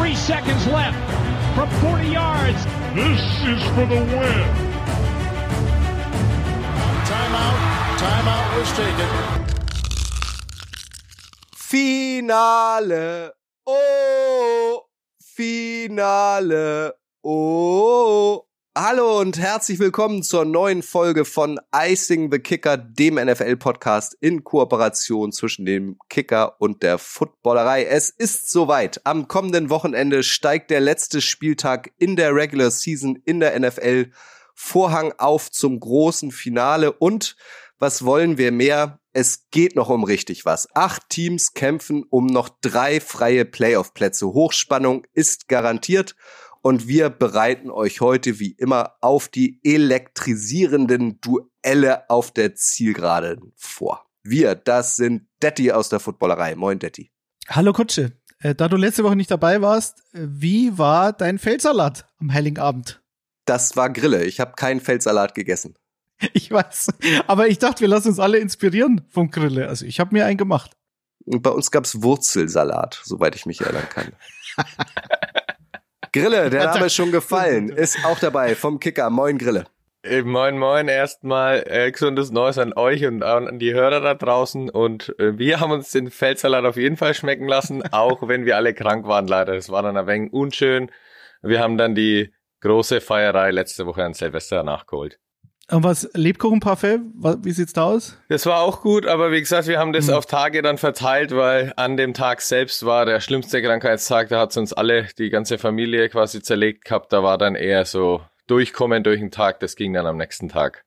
Three seconds left from 40 yards. This is for the win. Timeout. Timeout was taken. Finale. Oh, Finale. Oh. Hallo und herzlich willkommen zur neuen Folge von Icing the Kicker, dem NFL-Podcast in Kooperation zwischen dem Kicker und der Footballerei. Es ist soweit. Am kommenden Wochenende steigt der letzte Spieltag in der Regular Season in der NFL. Vorhang auf zum großen Finale und was wollen wir mehr? Es geht noch um richtig was. Acht Teams kämpfen um noch drei freie Playoff-Plätze. Hochspannung ist garantiert und wir bereiten euch heute wie immer auf die elektrisierenden Duelle auf der Zielgeraden vor. Wir, das sind Detti aus der Footballerei. Moin, Detti. Hallo Kutsche. Äh, da du letzte Woche nicht dabei warst, äh, wie war dein Feldsalat am Heiligen Abend? Das war Grille. Ich habe keinen Feldsalat gegessen. Ich weiß. Aber ich dachte, wir lassen uns alle inspirieren vom Grille. Also ich habe mir einen gemacht. Und bei uns gab's Wurzelsalat, soweit ich mich erinnern kann. Grille, der Name ist schon gefallen, ist auch dabei vom Kicker. Moin Grille. Moin, moin, erstmal äh, gesundes Neues an euch und an die Hörer da draußen. Und äh, wir haben uns den Feldsalat auf jeden Fall schmecken lassen, auch wenn wir alle krank waren, leider. Das war dann ein wenig unschön. Wir haben dann die große Feierei letzte Woche an Silvester nachgeholt. Und was, Lebkuchenparfait? Wie sieht's da aus? Das war auch gut, aber wie gesagt, wir haben das Mhm. auf Tage dann verteilt, weil an dem Tag selbst war der schlimmste Krankheitstag. Da hat uns alle, die ganze Familie quasi zerlegt gehabt. Da war dann eher so durchkommen durch den Tag. Das ging dann am nächsten Tag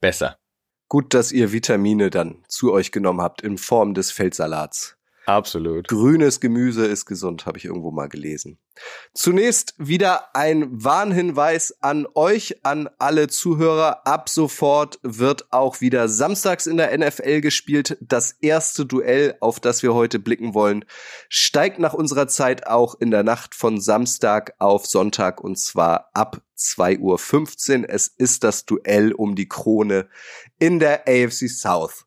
besser. Gut, dass ihr Vitamine dann zu euch genommen habt in Form des Feldsalats. Absolut. Grünes Gemüse ist gesund, habe ich irgendwo mal gelesen. Zunächst wieder ein Warnhinweis an euch, an alle Zuhörer. Ab sofort wird auch wieder samstags in der NFL gespielt. Das erste Duell, auf das wir heute blicken wollen, steigt nach unserer Zeit auch in der Nacht von Samstag auf Sonntag und zwar ab 2.15 Uhr. Es ist das Duell um die Krone in der AFC South.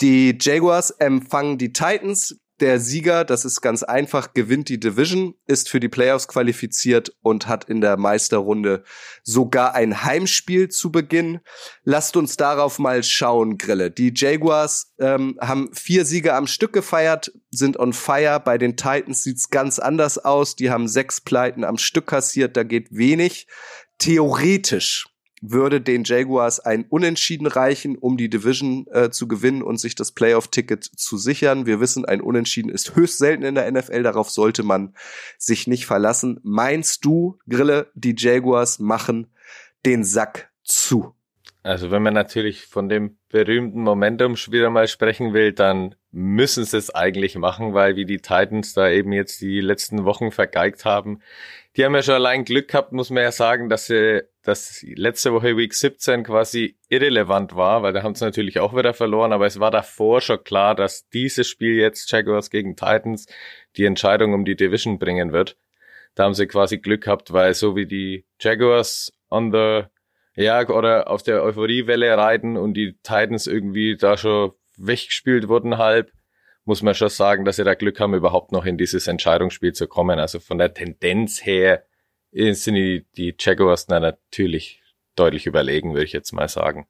Die Jaguars empfangen die Titans. Der Sieger, das ist ganz einfach, gewinnt die Division, ist für die Playoffs qualifiziert und hat in der Meisterrunde sogar ein Heimspiel zu Beginn. Lasst uns darauf mal schauen, Grille. Die Jaguars ähm, haben vier Siege am Stück gefeiert, sind on fire. Bei den Titans sieht's ganz anders aus. Die haben sechs Pleiten am Stück kassiert, da geht wenig. Theoretisch würde den Jaguars ein Unentschieden reichen, um die Division äh, zu gewinnen und sich das Playoff-Ticket zu sichern. Wir wissen, ein Unentschieden ist höchst selten in der NFL, darauf sollte man sich nicht verlassen. Meinst du, Grille, die Jaguars machen den Sack zu? Also wenn man natürlich von dem berühmten Momentum wieder mal sprechen will, dann müssen sie es eigentlich machen, weil wie die Titans da eben jetzt die letzten Wochen vergeigt haben. Die haben ja schon allein Glück gehabt, muss man ja sagen, dass sie dass letzte Woche Week 17 quasi irrelevant war, weil da haben sie natürlich auch wieder verloren, aber es war davor schon klar, dass dieses Spiel jetzt Jaguars gegen Titans die Entscheidung um die Division bringen wird. Da haben sie quasi Glück gehabt, weil so wie die Jaguars on the ja, oder auf der Euphoriewelle reiten und die Titans irgendwie da schon weggespielt wurden halb, muss man schon sagen, dass sie da Glück haben, überhaupt noch in dieses Entscheidungsspiel zu kommen. Also von der Tendenz her sind die, die Jaguars da natürlich deutlich überlegen, würde ich jetzt mal sagen.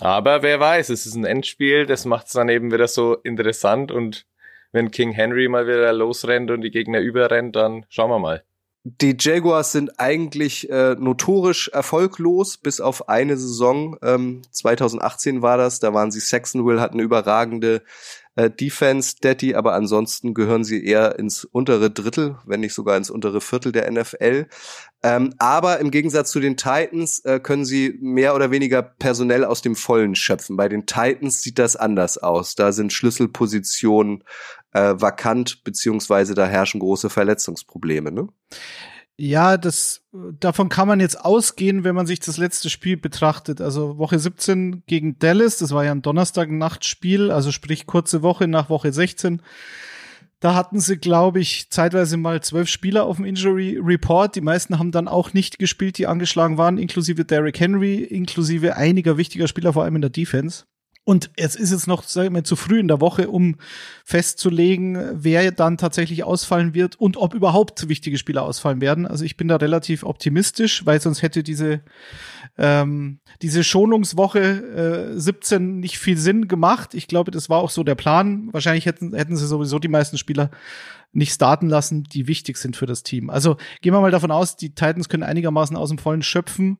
Aber wer weiß, es ist ein Endspiel, das macht es dann eben wieder so interessant und wenn King Henry mal wieder losrennt und die Gegner überrennt, dann schauen wir mal. Die Jaguars sind eigentlich äh, notorisch erfolglos, bis auf eine Saison. Ähm, 2018 war das, da waren sie Saxonville, hatten eine überragende äh, Defense, Daddy, aber ansonsten gehören sie eher ins untere Drittel, wenn nicht sogar ins untere Viertel der NFL. Ähm, aber im Gegensatz zu den Titans äh, können sie mehr oder weniger personell aus dem Vollen schöpfen. Bei den Titans sieht das anders aus. Da sind Schlüsselpositionen äh, vakant, beziehungsweise da herrschen große Verletzungsprobleme. Ne? Ja, das, davon kann man jetzt ausgehen, wenn man sich das letzte Spiel betrachtet. Also Woche 17 gegen Dallas, das war ja ein Donnerstag-Nachtspiel, also sprich kurze Woche nach Woche 16. Da hatten sie, glaube ich, zeitweise mal zwölf Spieler auf dem Injury Report. Die meisten haben dann auch nicht gespielt, die angeschlagen waren, inklusive Derrick Henry, inklusive einiger wichtiger Spieler, vor allem in der Defense. Und es ist jetzt noch, sagen wir, zu früh in der Woche, um festzulegen, wer dann tatsächlich ausfallen wird und ob überhaupt wichtige Spieler ausfallen werden. Also ich bin da relativ optimistisch, weil sonst hätte diese ähm, diese Schonungswoche äh, 17 nicht viel Sinn gemacht. Ich glaube, das war auch so der Plan. Wahrscheinlich hätten hätten sie sowieso die meisten Spieler nicht starten lassen, die wichtig sind für das Team. Also gehen wir mal davon aus, die Titans können einigermaßen aus dem Vollen schöpfen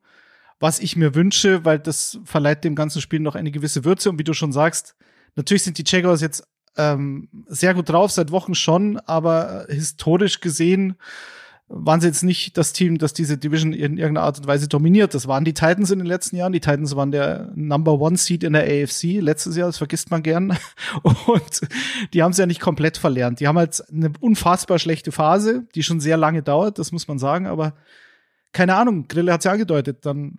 was ich mir wünsche, weil das verleiht dem ganzen Spiel noch eine gewisse Würze. Und wie du schon sagst, natürlich sind die Jaguars jetzt ähm, sehr gut drauf, seit Wochen schon, aber historisch gesehen waren sie jetzt nicht das Team, das diese Division in irgendeiner Art und Weise dominiert. Das waren die Titans in den letzten Jahren. Die Titans waren der Number One Seed in der AFC letztes Jahr, das vergisst man gern. Und die haben es ja nicht komplett verlernt. Die haben halt eine unfassbar schlechte Phase, die schon sehr lange dauert, das muss man sagen, aber keine Ahnung, Grille hat es ja angedeutet, dann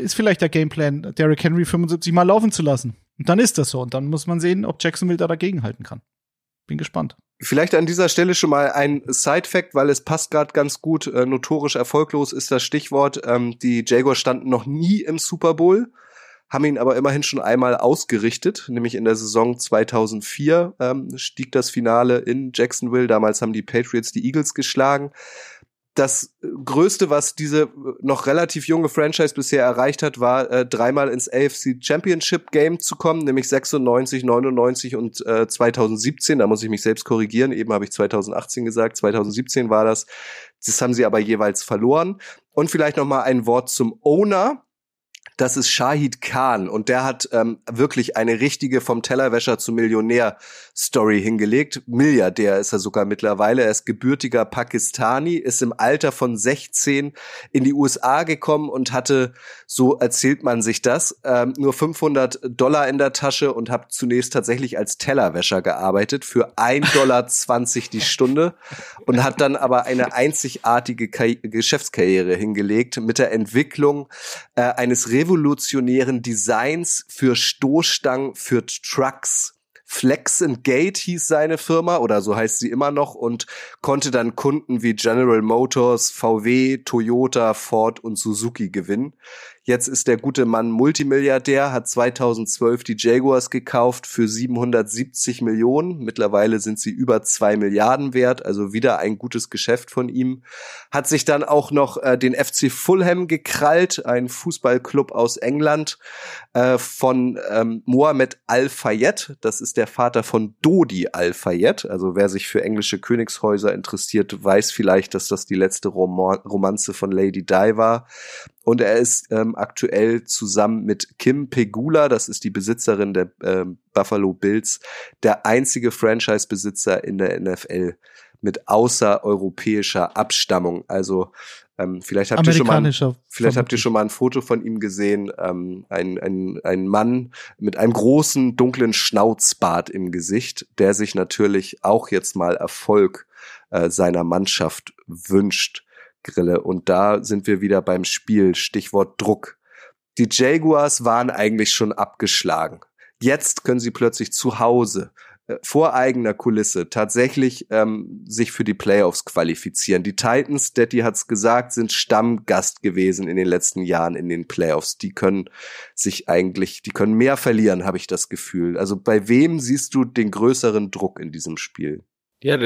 ist vielleicht der Gameplan, Derrick Henry 75 Mal laufen zu lassen. Und dann ist das so. Und dann muss man sehen, ob Jacksonville da dagegenhalten kann. Bin gespannt. Vielleicht an dieser Stelle schon mal ein Side-Fact, weil es passt gerade ganz gut. Äh, notorisch erfolglos ist das Stichwort. Ähm, die Jaguars standen noch nie im Super Bowl, haben ihn aber immerhin schon einmal ausgerichtet, nämlich in der Saison 2004 ähm, stieg das Finale in Jacksonville. Damals haben die Patriots die Eagles geschlagen das Größte, was diese noch relativ junge Franchise bisher erreicht hat, war äh, dreimal ins AFC Championship Game zu kommen, nämlich 96, 99 und äh, 2017. Da muss ich mich selbst korrigieren. Eben habe ich 2018 gesagt. 2017 war das. Das haben sie aber jeweils verloren. Und vielleicht noch mal ein Wort zum Owner das ist Shahid Khan und der hat ähm, wirklich eine richtige vom Tellerwäscher zum Millionär Story hingelegt. Milliardär ist er sogar mittlerweile. Er ist gebürtiger Pakistani, ist im Alter von 16 in die USA gekommen und hatte, so erzählt man sich das, ähm, nur 500 Dollar in der Tasche und hat zunächst tatsächlich als Tellerwäscher gearbeitet für 1,20 Dollar die Stunde und hat dann aber eine einzigartige Ka Geschäftskarriere hingelegt mit der Entwicklung äh, eines revolutionären Designs für Stoßstangen für Trucks. Flex and Gate hieß seine Firma oder so heißt sie immer noch und konnte dann Kunden wie General Motors, VW, Toyota, Ford und Suzuki gewinnen. Jetzt ist der gute Mann Multimilliardär, hat 2012 die Jaguars gekauft für 770 Millionen. Mittlerweile sind sie über zwei Milliarden wert, also wieder ein gutes Geschäft von ihm. Hat sich dann auch noch äh, den FC Fulham gekrallt, ein Fußballclub aus England, äh, von ähm, Mohamed Al-Fayed. Das ist der Vater von Dodi Al-Fayed. Also wer sich für englische Königshäuser interessiert, weiß vielleicht, dass das die letzte Roman Romanze von Lady Di war. Und er ist ähm, aktuell zusammen mit Kim Pegula, das ist die Besitzerin der ähm, Buffalo Bills, der einzige Franchise-Besitzer in der NFL mit außereuropäischer Abstammung. Also ähm, vielleicht habt ihr schon mal, vielleicht habt ihr schon mal ein Foto von ihm gesehen. Ähm, ein, ein, ein Mann mit einem großen dunklen Schnauzbart im Gesicht, der sich natürlich auch jetzt mal Erfolg äh, seiner Mannschaft wünscht. Grille. Und da sind wir wieder beim Spiel, Stichwort Druck. Die Jaguars waren eigentlich schon abgeschlagen. Jetzt können sie plötzlich zu Hause äh, vor eigener Kulisse tatsächlich ähm, sich für die Playoffs qualifizieren. Die Titans, Daddy hat's gesagt, sind Stammgast gewesen in den letzten Jahren in den Playoffs. Die können sich eigentlich, die können mehr verlieren, habe ich das Gefühl. Also bei wem siehst du den größeren Druck in diesem Spiel? Ja,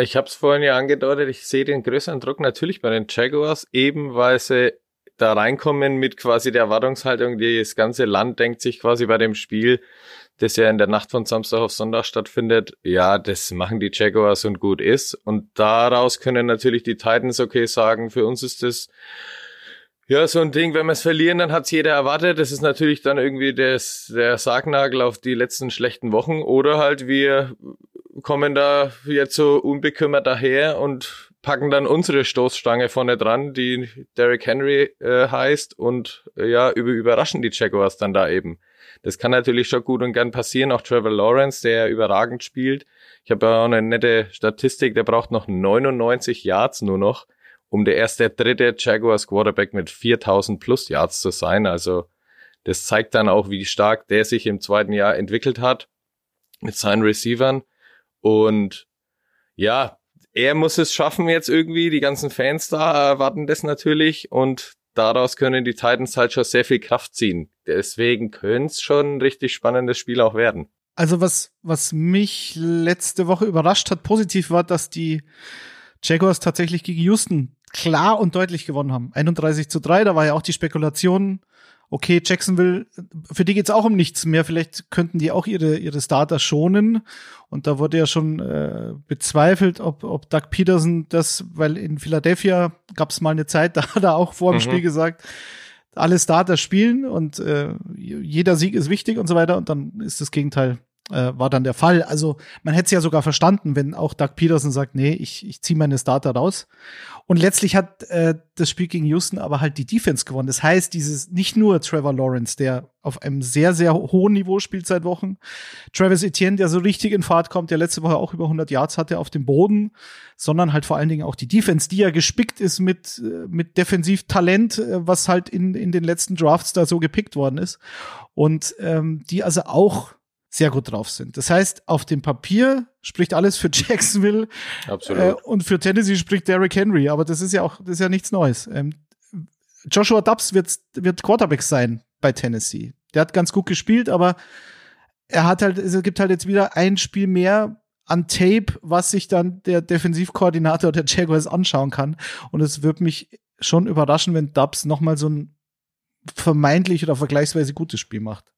ich habe es vorhin ja angedeutet, ich sehe den größeren Druck natürlich bei den Jaguars, eben weil sie da reinkommen mit quasi der Erwartungshaltung, das ganze Land denkt sich quasi bei dem Spiel, das ja in der Nacht von Samstag auf Sonntag stattfindet, ja, das machen die Jaguars und gut ist. Und daraus können natürlich die Titans okay sagen, für uns ist das ja, so ein Ding, wenn wir es verlieren, dann hat's jeder erwartet. Das ist natürlich dann irgendwie das, der Sargnagel auf die letzten schlechten Wochen. Oder halt wir kommen da jetzt so unbekümmert daher und packen dann unsere Stoßstange vorne dran, die Derrick Henry äh, heißt und äh, ja, über, überraschen die Jaguars dann da eben. Das kann natürlich schon gut und gern passieren. Auch Trevor Lawrence, der überragend spielt. Ich habe ja auch eine nette Statistik, der braucht noch 99 Yards nur noch, um der erste, dritte Jaguars Quarterback mit 4000 plus Yards zu sein. Also das zeigt dann auch, wie stark der sich im zweiten Jahr entwickelt hat mit seinen Receivern. Und ja, er muss es schaffen jetzt irgendwie. Die ganzen Fans da erwarten das natürlich. Und daraus können die Titans halt schon sehr viel Kraft ziehen. Deswegen könnte es schon ein richtig spannendes Spiel auch werden. Also was, was mich letzte Woche überrascht hat, positiv war, dass die Jaguars tatsächlich gegen Houston klar und deutlich gewonnen haben. 31 zu 3, da war ja auch die Spekulation, okay, Jacksonville, für die geht's auch um nichts mehr. Vielleicht könnten die auch ihre, ihre Starter schonen. Und da wurde ja schon äh, bezweifelt, ob, ob Doug Peterson das, weil in Philadelphia gab's mal eine Zeit, da hat er auch vor dem mhm. Spiel gesagt, alle Starter spielen und äh, jeder Sieg ist wichtig und so weiter. Und dann ist das Gegenteil äh, war dann der Fall. Also man hätte es ja sogar verstanden, wenn auch Doug Peterson sagt, nee, ich, ich ziehe meine Starter raus. Und letztlich hat äh, das Spiel gegen Houston aber halt die Defense gewonnen. Das heißt, dieses nicht nur Trevor Lawrence, der auf einem sehr, sehr hohen Niveau spielt seit Wochen, Travis Etienne, der so richtig in Fahrt kommt, der letzte Woche auch über 100 Yards hatte auf dem Boden, sondern halt vor allen Dingen auch die Defense, die ja gespickt ist mit, äh, mit Defensivtalent, äh, was halt in, in den letzten Drafts da so gepickt worden ist. Und ähm, die also auch sehr gut drauf sind. Das heißt, auf dem Papier spricht alles für Jacksonville Absolut. Äh, und für Tennessee spricht Derrick Henry, aber das ist ja auch das ist ja nichts Neues. Ähm, Joshua Dubs wird wird Quarterback sein bei Tennessee. Der hat ganz gut gespielt, aber er hat halt es gibt halt jetzt wieder ein Spiel mehr an Tape, was sich dann der Defensivkoordinator der Jaguars anschauen kann und es wird mich schon überraschen, wenn Dubs noch mal so ein vermeintlich oder vergleichsweise gutes Spiel macht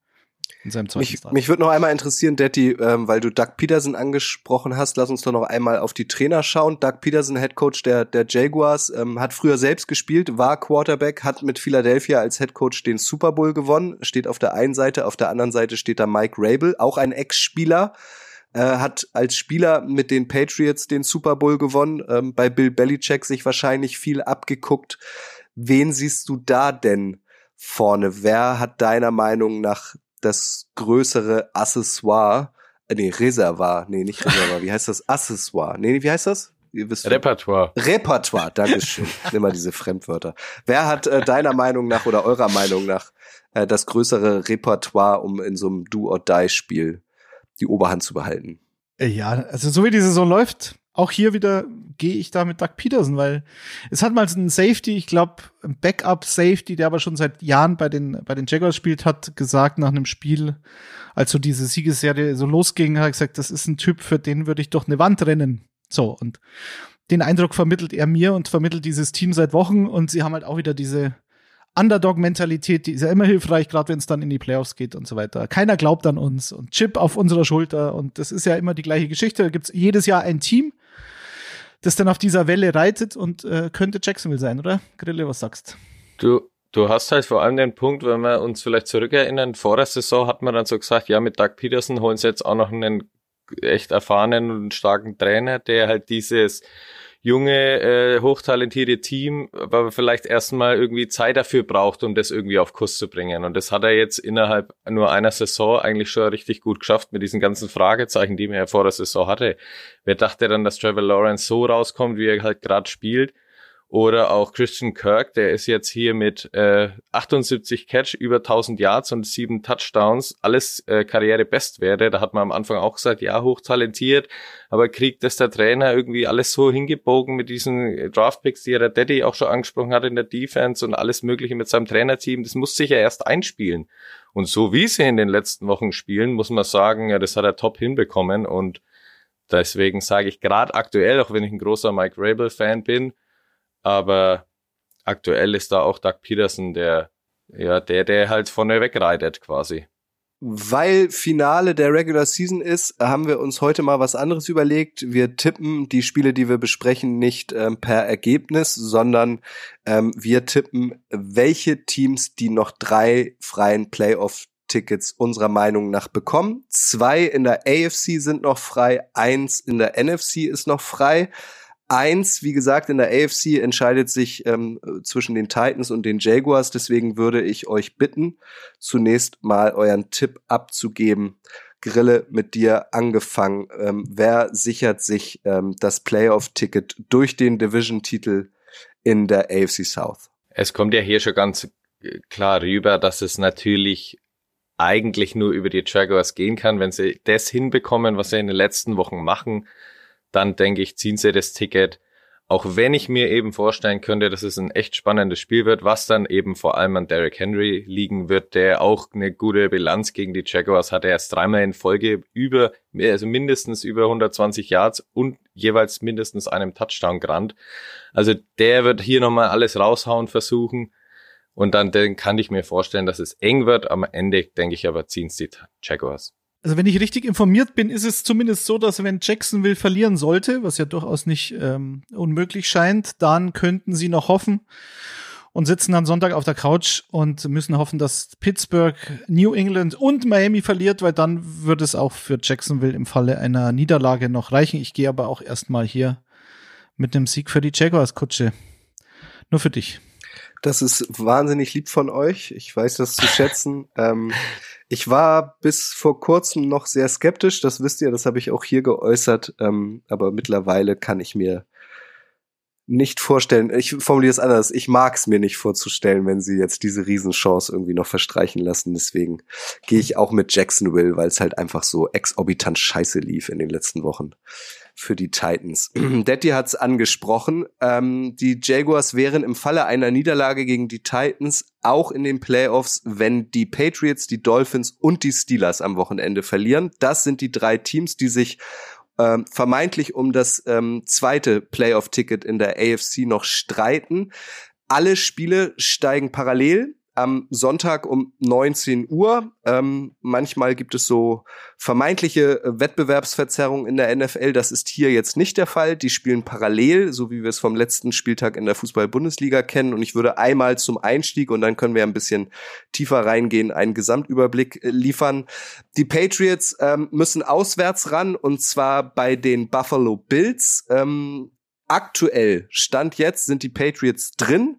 in seinem zweiten mich, Start. Mich würde noch einmal interessieren, Detti, ähm, weil du Doug Peterson angesprochen hast, lass uns doch noch einmal auf die Trainer schauen. Doug Peterson, Head Coach der, der Jaguars, ähm, hat früher selbst gespielt, war Quarterback, hat mit Philadelphia als Head Coach den Super Bowl gewonnen, steht auf der einen Seite, auf der anderen Seite steht da Mike Rabel, auch ein Ex-Spieler. Äh, hat als Spieler mit den Patriots den Super Bowl gewonnen, ähm, bei Bill Belichick sich wahrscheinlich viel abgeguckt. Wen siehst du da denn vorne? Wer hat deiner Meinung nach das größere Accessoire, äh, nee, Reservoir, nee, nicht Reservoir, wie heißt das? Accessoire, nee, wie heißt das? Ihr wisst Repertoire. Repertoire, Dankeschön. Nimm mal diese Fremdwörter. Wer hat äh, deiner Meinung nach oder eurer Meinung nach äh, das größere Repertoire, um in so einem Do-or-Die-Spiel die Oberhand zu behalten? Ja, also so wie die Saison läuft, auch hier wieder gehe ich da mit Doug Peterson, weil es hat mal einen Safety, ich glaube, ein Backup-Safety, der aber schon seit Jahren bei den, bei den Jaguars spielt, hat gesagt nach einem Spiel, als so diese Siegesserie so losging, hat er gesagt, das ist ein Typ, für den würde ich doch eine Wand rennen. So, und den Eindruck vermittelt er mir und vermittelt dieses Team seit Wochen und sie haben halt auch wieder diese Underdog-Mentalität, die ist ja immer hilfreich, gerade wenn es dann in die Playoffs geht und so weiter. Keiner glaubt an uns und Chip auf unserer Schulter und das ist ja immer die gleiche Geschichte. Da gibt's jedes Jahr ein Team, das dann auf dieser Welle reitet und äh, könnte Jacksonville sein, oder? Grille, was sagst du? Du hast halt vor allem den Punkt, wenn wir uns vielleicht zurückerinnern, vor der Saison hat man dann so gesagt, ja, mit Doug Peterson holen sie jetzt auch noch einen echt erfahrenen und starken Trainer, der halt dieses junge, äh, hochtalentierte Team, aber vielleicht erstmal irgendwie Zeit dafür braucht, um das irgendwie auf Kurs zu bringen. Und das hat er jetzt innerhalb nur einer Saison eigentlich schon richtig gut geschafft mit diesen ganzen Fragezeichen, die man ja vor der Saison hatte. Wer dachte dann, dass Trevor Lawrence so rauskommt, wie er halt gerade spielt? Oder auch Christian Kirk, der ist jetzt hier mit äh, 78 Catch, über 1000 Yards und sieben Touchdowns, alles äh, Karrierebestwerte. Da hat man am Anfang auch gesagt, ja, hochtalentiert, aber kriegt das der Trainer irgendwie alles so hingebogen mit diesen Draftpicks, die er der Daddy auch schon angesprochen hat in der Defense und alles Mögliche mit seinem Trainerteam. Das muss sich ja erst einspielen. Und so wie sie in den letzten Wochen spielen, muss man sagen, ja, das hat er top hinbekommen und deswegen sage ich gerade aktuell, auch wenn ich ein großer Mike Rabel-Fan bin, aber aktuell ist da auch Doug Peterson der, ja, der, der halt vorne wegreitet quasi. Weil Finale der Regular Season ist, haben wir uns heute mal was anderes überlegt. Wir tippen die Spiele, die wir besprechen, nicht ähm, per Ergebnis, sondern ähm, wir tippen, welche Teams die noch drei freien Playoff Tickets unserer Meinung nach bekommen. Zwei in der AFC sind noch frei, eins in der NFC ist noch frei. Eins, wie gesagt, in der AFC entscheidet sich ähm, zwischen den Titans und den Jaguars. Deswegen würde ich euch bitten, zunächst mal euren Tipp abzugeben. Grille mit dir angefangen. Ähm, wer sichert sich ähm, das Playoff-Ticket durch den Division-Titel in der AFC South? Es kommt ja hier schon ganz äh, klar rüber, dass es natürlich eigentlich nur über die Jaguars gehen kann, wenn sie das hinbekommen, was sie in den letzten Wochen machen dann denke ich, ziehen sie das Ticket. Auch wenn ich mir eben vorstellen könnte, dass es ein echt spannendes Spiel wird, was dann eben vor allem an Derrick Henry liegen wird, der auch eine gute Bilanz gegen die Jaguars hatte. Er erst dreimal in Folge über, also mindestens über 120 Yards und jeweils mindestens einem Touchdown gerannt. Also der wird hier nochmal alles raushauen versuchen. Und dann, dann kann ich mir vorstellen, dass es eng wird. Am Ende denke ich aber ziehen es die Jaguars. Also wenn ich richtig informiert bin, ist es zumindest so, dass wenn Jacksonville verlieren sollte, was ja durchaus nicht ähm, unmöglich scheint, dann könnten sie noch hoffen und sitzen dann Sonntag auf der Couch und müssen hoffen, dass Pittsburgh, New England und Miami verliert, weil dann würde es auch für Jacksonville im Falle einer Niederlage noch reichen. Ich gehe aber auch erstmal hier mit einem Sieg für die Jaguars Kutsche. Nur für dich. Das ist wahnsinnig lieb von euch. Ich weiß das zu schätzen. ähm, ich war bis vor kurzem noch sehr skeptisch. Das wisst ihr, das habe ich auch hier geäußert. Ähm, aber mittlerweile kann ich mir nicht vorstellen, ich formuliere es anders, ich mag es mir nicht vorzustellen, wenn sie jetzt diese Riesenchance irgendwie noch verstreichen lassen. Deswegen gehe ich auch mit Jacksonville, weil es halt einfach so exorbitant scheiße lief in den letzten Wochen für die Titans. Detti hat es angesprochen. Ähm, die Jaguars wären im Falle einer Niederlage gegen die Titans auch in den Playoffs, wenn die Patriots, die Dolphins und die Steelers am Wochenende verlieren. Das sind die drei Teams, die sich ähm, vermeintlich um das ähm, zweite Playoff-Ticket in der AFC noch streiten. Alle Spiele steigen parallel am Sonntag um 19 Uhr. Ähm, manchmal gibt es so vermeintliche äh, Wettbewerbsverzerrungen in der NFL. Das ist hier jetzt nicht der Fall. Die spielen parallel, so wie wir es vom letzten Spieltag in der Fußball-Bundesliga kennen. Und ich würde einmal zum Einstieg und dann können wir ein bisschen tiefer reingehen, einen Gesamtüberblick äh, liefern. Die Patriots ähm, müssen auswärts ran und zwar bei den Buffalo Bills. Ähm, aktuell, Stand jetzt, sind die Patriots drin.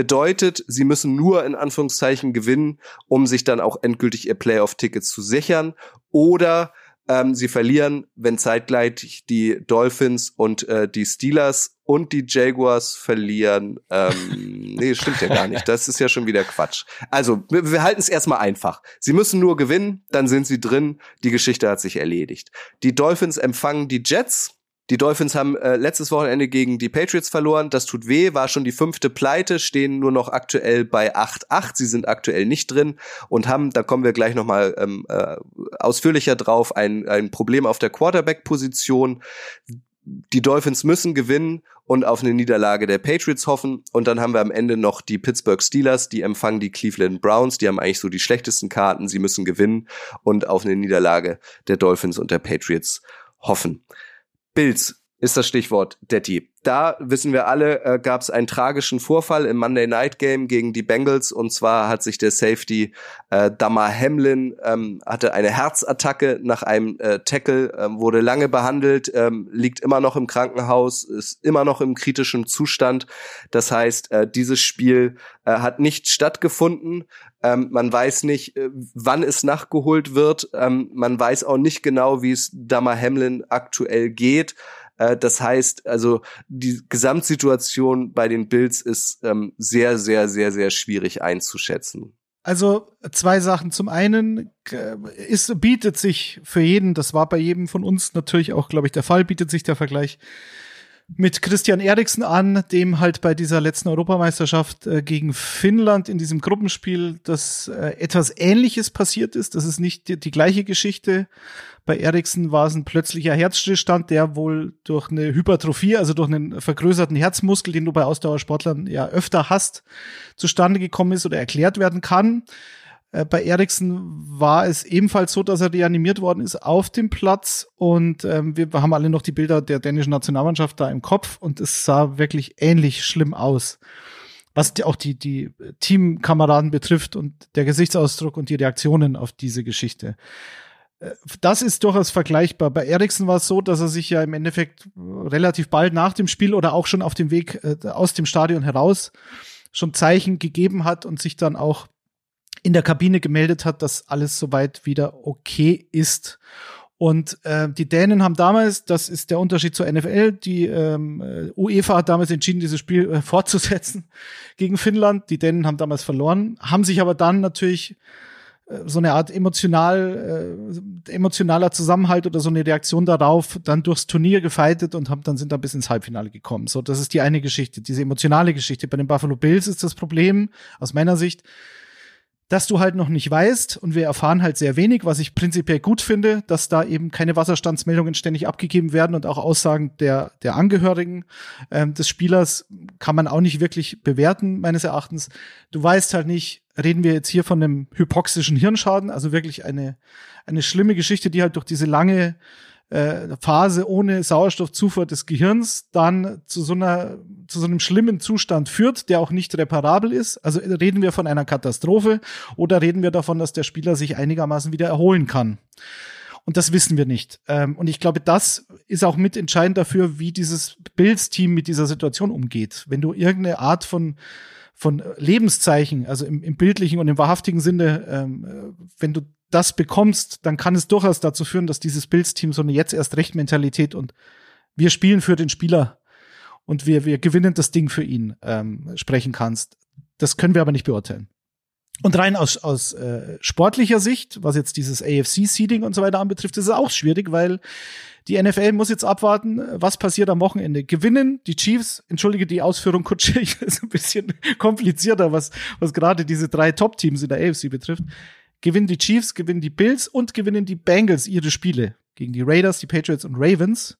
Bedeutet, sie müssen nur in Anführungszeichen gewinnen, um sich dann auch endgültig ihr Playoff-Ticket zu sichern. Oder ähm, sie verlieren, wenn zeitgleich die Dolphins und äh, die Steelers und die Jaguars verlieren. Ähm, nee, stimmt ja gar nicht. Das ist ja schon wieder Quatsch. Also, wir, wir halten es erstmal einfach. Sie müssen nur gewinnen, dann sind sie drin. Die Geschichte hat sich erledigt. Die Dolphins empfangen die Jets die Dolphins haben äh, letztes Wochenende gegen die Patriots verloren. Das tut weh, war schon die fünfte Pleite, stehen nur noch aktuell bei 8-8. Sie sind aktuell nicht drin und haben, da kommen wir gleich nochmal ähm, äh, ausführlicher drauf, ein, ein Problem auf der Quarterback-Position. Die Dolphins müssen gewinnen und auf eine Niederlage der Patriots hoffen. Und dann haben wir am Ende noch die Pittsburgh Steelers, die empfangen die Cleveland Browns. Die haben eigentlich so die schlechtesten Karten. Sie müssen gewinnen und auf eine Niederlage der Dolphins und der Patriots hoffen. Bills ist das Stichwort, Detti. Da wissen wir alle, äh, gab es einen tragischen Vorfall im Monday Night Game gegen die Bengals und zwar hat sich der Safety äh, Damar Hamlin ähm, hatte eine Herzattacke nach einem äh, Tackle, äh, wurde lange behandelt, ähm, liegt immer noch im Krankenhaus, ist immer noch im kritischen Zustand. Das heißt, äh, dieses Spiel äh, hat nicht stattgefunden. Ähm, man weiß nicht, äh, wann es nachgeholt wird. Ähm, man weiß auch nicht genau, wie es Damar Hamlin aktuell geht. Äh, das heißt, also die Gesamtsituation bei den Bills ist ähm, sehr, sehr, sehr, sehr schwierig einzuschätzen. Also zwei Sachen. Zum einen ist, bietet sich für jeden, das war bei jedem von uns natürlich auch, glaube ich, der Fall, bietet sich der Vergleich mit Christian Eriksen an, dem halt bei dieser letzten Europameisterschaft äh, gegen Finnland in diesem Gruppenspiel das äh, etwas Ähnliches passiert ist. Das ist nicht die, die gleiche Geschichte. Bei Eriksen war es ein plötzlicher Herzstillstand, der wohl durch eine Hypertrophie, also durch einen vergrößerten Herzmuskel, den du bei Ausdauersportlern ja öfter hast, zustande gekommen ist oder erklärt werden kann. Äh, bei Eriksen war es ebenfalls so, dass er reanimiert worden ist auf dem Platz und ähm, wir haben alle noch die Bilder der dänischen Nationalmannschaft da im Kopf und es sah wirklich ähnlich schlimm aus. Was die, auch die, die Teamkameraden betrifft und der Gesichtsausdruck und die Reaktionen auf diese Geschichte. Äh, das ist durchaus vergleichbar. Bei Eriksen war es so, dass er sich ja im Endeffekt relativ bald nach dem Spiel oder auch schon auf dem Weg äh, aus dem Stadion heraus schon Zeichen gegeben hat und sich dann auch in der Kabine gemeldet hat, dass alles soweit wieder okay ist. Und äh, die Dänen haben damals, das ist der Unterschied zur NFL, die ähm, UEFA hat damals entschieden, dieses Spiel äh, fortzusetzen gegen Finnland. Die Dänen haben damals verloren, haben sich aber dann natürlich so eine Art emotional, äh, emotionaler Zusammenhalt oder so eine Reaktion darauf dann durchs Turnier gefeitet und haben dann sind da bis ins Halbfinale gekommen. So, das ist die eine Geschichte, diese emotionale Geschichte. Bei den Buffalo Bills ist das Problem aus meiner Sicht, dass du halt noch nicht weißt und wir erfahren halt sehr wenig, was ich prinzipiell gut finde, dass da eben keine Wasserstandsmeldungen ständig abgegeben werden und auch Aussagen der, der Angehörigen ähm, des Spielers kann man auch nicht wirklich bewerten, meines Erachtens. Du weißt halt nicht, reden wir jetzt hier von einem hypoxischen Hirnschaden, also wirklich eine, eine schlimme Geschichte, die halt durch diese lange äh, Phase ohne Sauerstoffzufuhr des Gehirns dann zu so einer zu so einem schlimmen Zustand führt, der auch nicht reparabel ist. Also reden wir von einer Katastrophe oder reden wir davon, dass der Spieler sich einigermaßen wieder erholen kann. Und das wissen wir nicht. Ähm, und ich glaube, das ist auch mitentscheidend dafür, wie dieses Bills-Team mit dieser Situation umgeht. Wenn du irgendeine Art von von Lebenszeichen, also im, im bildlichen und im wahrhaftigen Sinne, ähm, äh, wenn du das bekommst, dann kann es durchaus dazu führen, dass dieses Bills-Team so eine jetzt erst recht Mentalität und wir spielen für den Spieler und wir, wir gewinnen das Ding für ihn ähm, sprechen kannst. Das können wir aber nicht beurteilen. Und rein aus, aus äh, sportlicher Sicht, was jetzt dieses AFC-Seeding und so weiter anbetrifft, ist es auch schwierig, weil die NFL muss jetzt abwarten, was passiert am Wochenende. Gewinnen die Chiefs, entschuldige die Ausführung, Kutsche, ist ein bisschen komplizierter, was, was gerade diese drei Top-Teams in der AFC betrifft gewinnen die Chiefs, gewinnen die Bills und gewinnen die Bengals ihre Spiele gegen die Raiders, die Patriots und Ravens,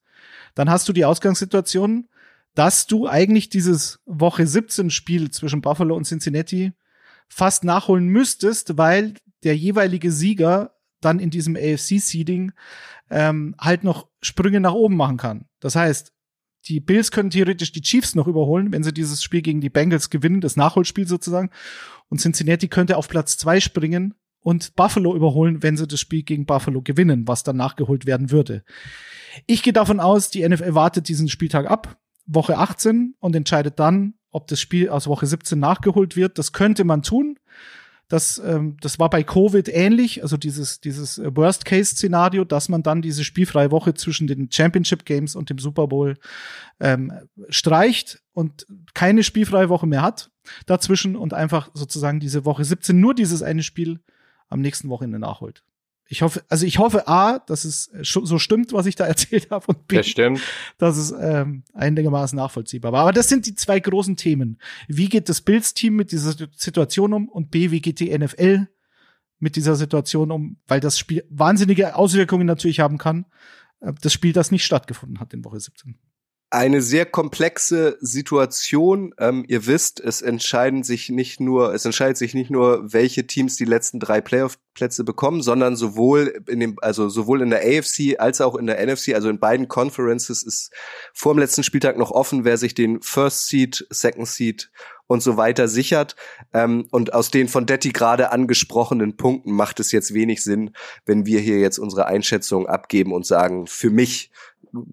dann hast du die Ausgangssituation, dass du eigentlich dieses Woche 17 Spiel zwischen Buffalo und Cincinnati fast nachholen müsstest, weil der jeweilige Sieger dann in diesem AFC-Seeding ähm, halt noch Sprünge nach oben machen kann. Das heißt, die Bills können theoretisch die Chiefs noch überholen, wenn sie dieses Spiel gegen die Bengals gewinnen, das Nachholspiel sozusagen. Und Cincinnati könnte auf Platz zwei springen und Buffalo überholen, wenn sie das Spiel gegen Buffalo gewinnen, was dann nachgeholt werden würde. Ich gehe davon aus, die NFL wartet diesen Spieltag ab, Woche 18, und entscheidet dann, ob das Spiel aus Woche 17 nachgeholt wird. Das könnte man tun. Das, ähm, das war bei Covid ähnlich, also dieses, dieses äh, Worst-Case-Szenario, dass man dann diese spielfreie Woche zwischen den Championship Games und dem Super Bowl ähm, streicht und keine spielfreie Woche mehr hat dazwischen und einfach sozusagen diese Woche 17 nur dieses eine Spiel am nächsten Wochenende nachholt. Ich hoffe, also ich hoffe A, dass es so stimmt, was ich da erzählt habe, und B, das stimmt. dass es ähm, einigermaßen nachvollziehbar war. Aber das sind die zwei großen Themen. Wie geht das Bills-Team mit dieser Situation um? Und B, wie geht die NFL mit dieser Situation um? Weil das Spiel wahnsinnige Auswirkungen natürlich haben kann. Äh, das Spiel, das nicht stattgefunden hat in Woche 17 eine sehr komplexe Situation. Ähm, ihr wisst, es entscheiden sich nicht nur, es entscheidet sich nicht nur, welche Teams die letzten drei Playoff-Plätze bekommen, sondern sowohl in dem, also sowohl in der AFC als auch in der NFC, also in beiden Conferences ist vor dem letzten Spieltag noch offen, wer sich den First Seed, Second Seed und so weiter sichert. Ähm, und aus den von Detti gerade angesprochenen Punkten macht es jetzt wenig Sinn, wenn wir hier jetzt unsere Einschätzung abgeben und sagen, für mich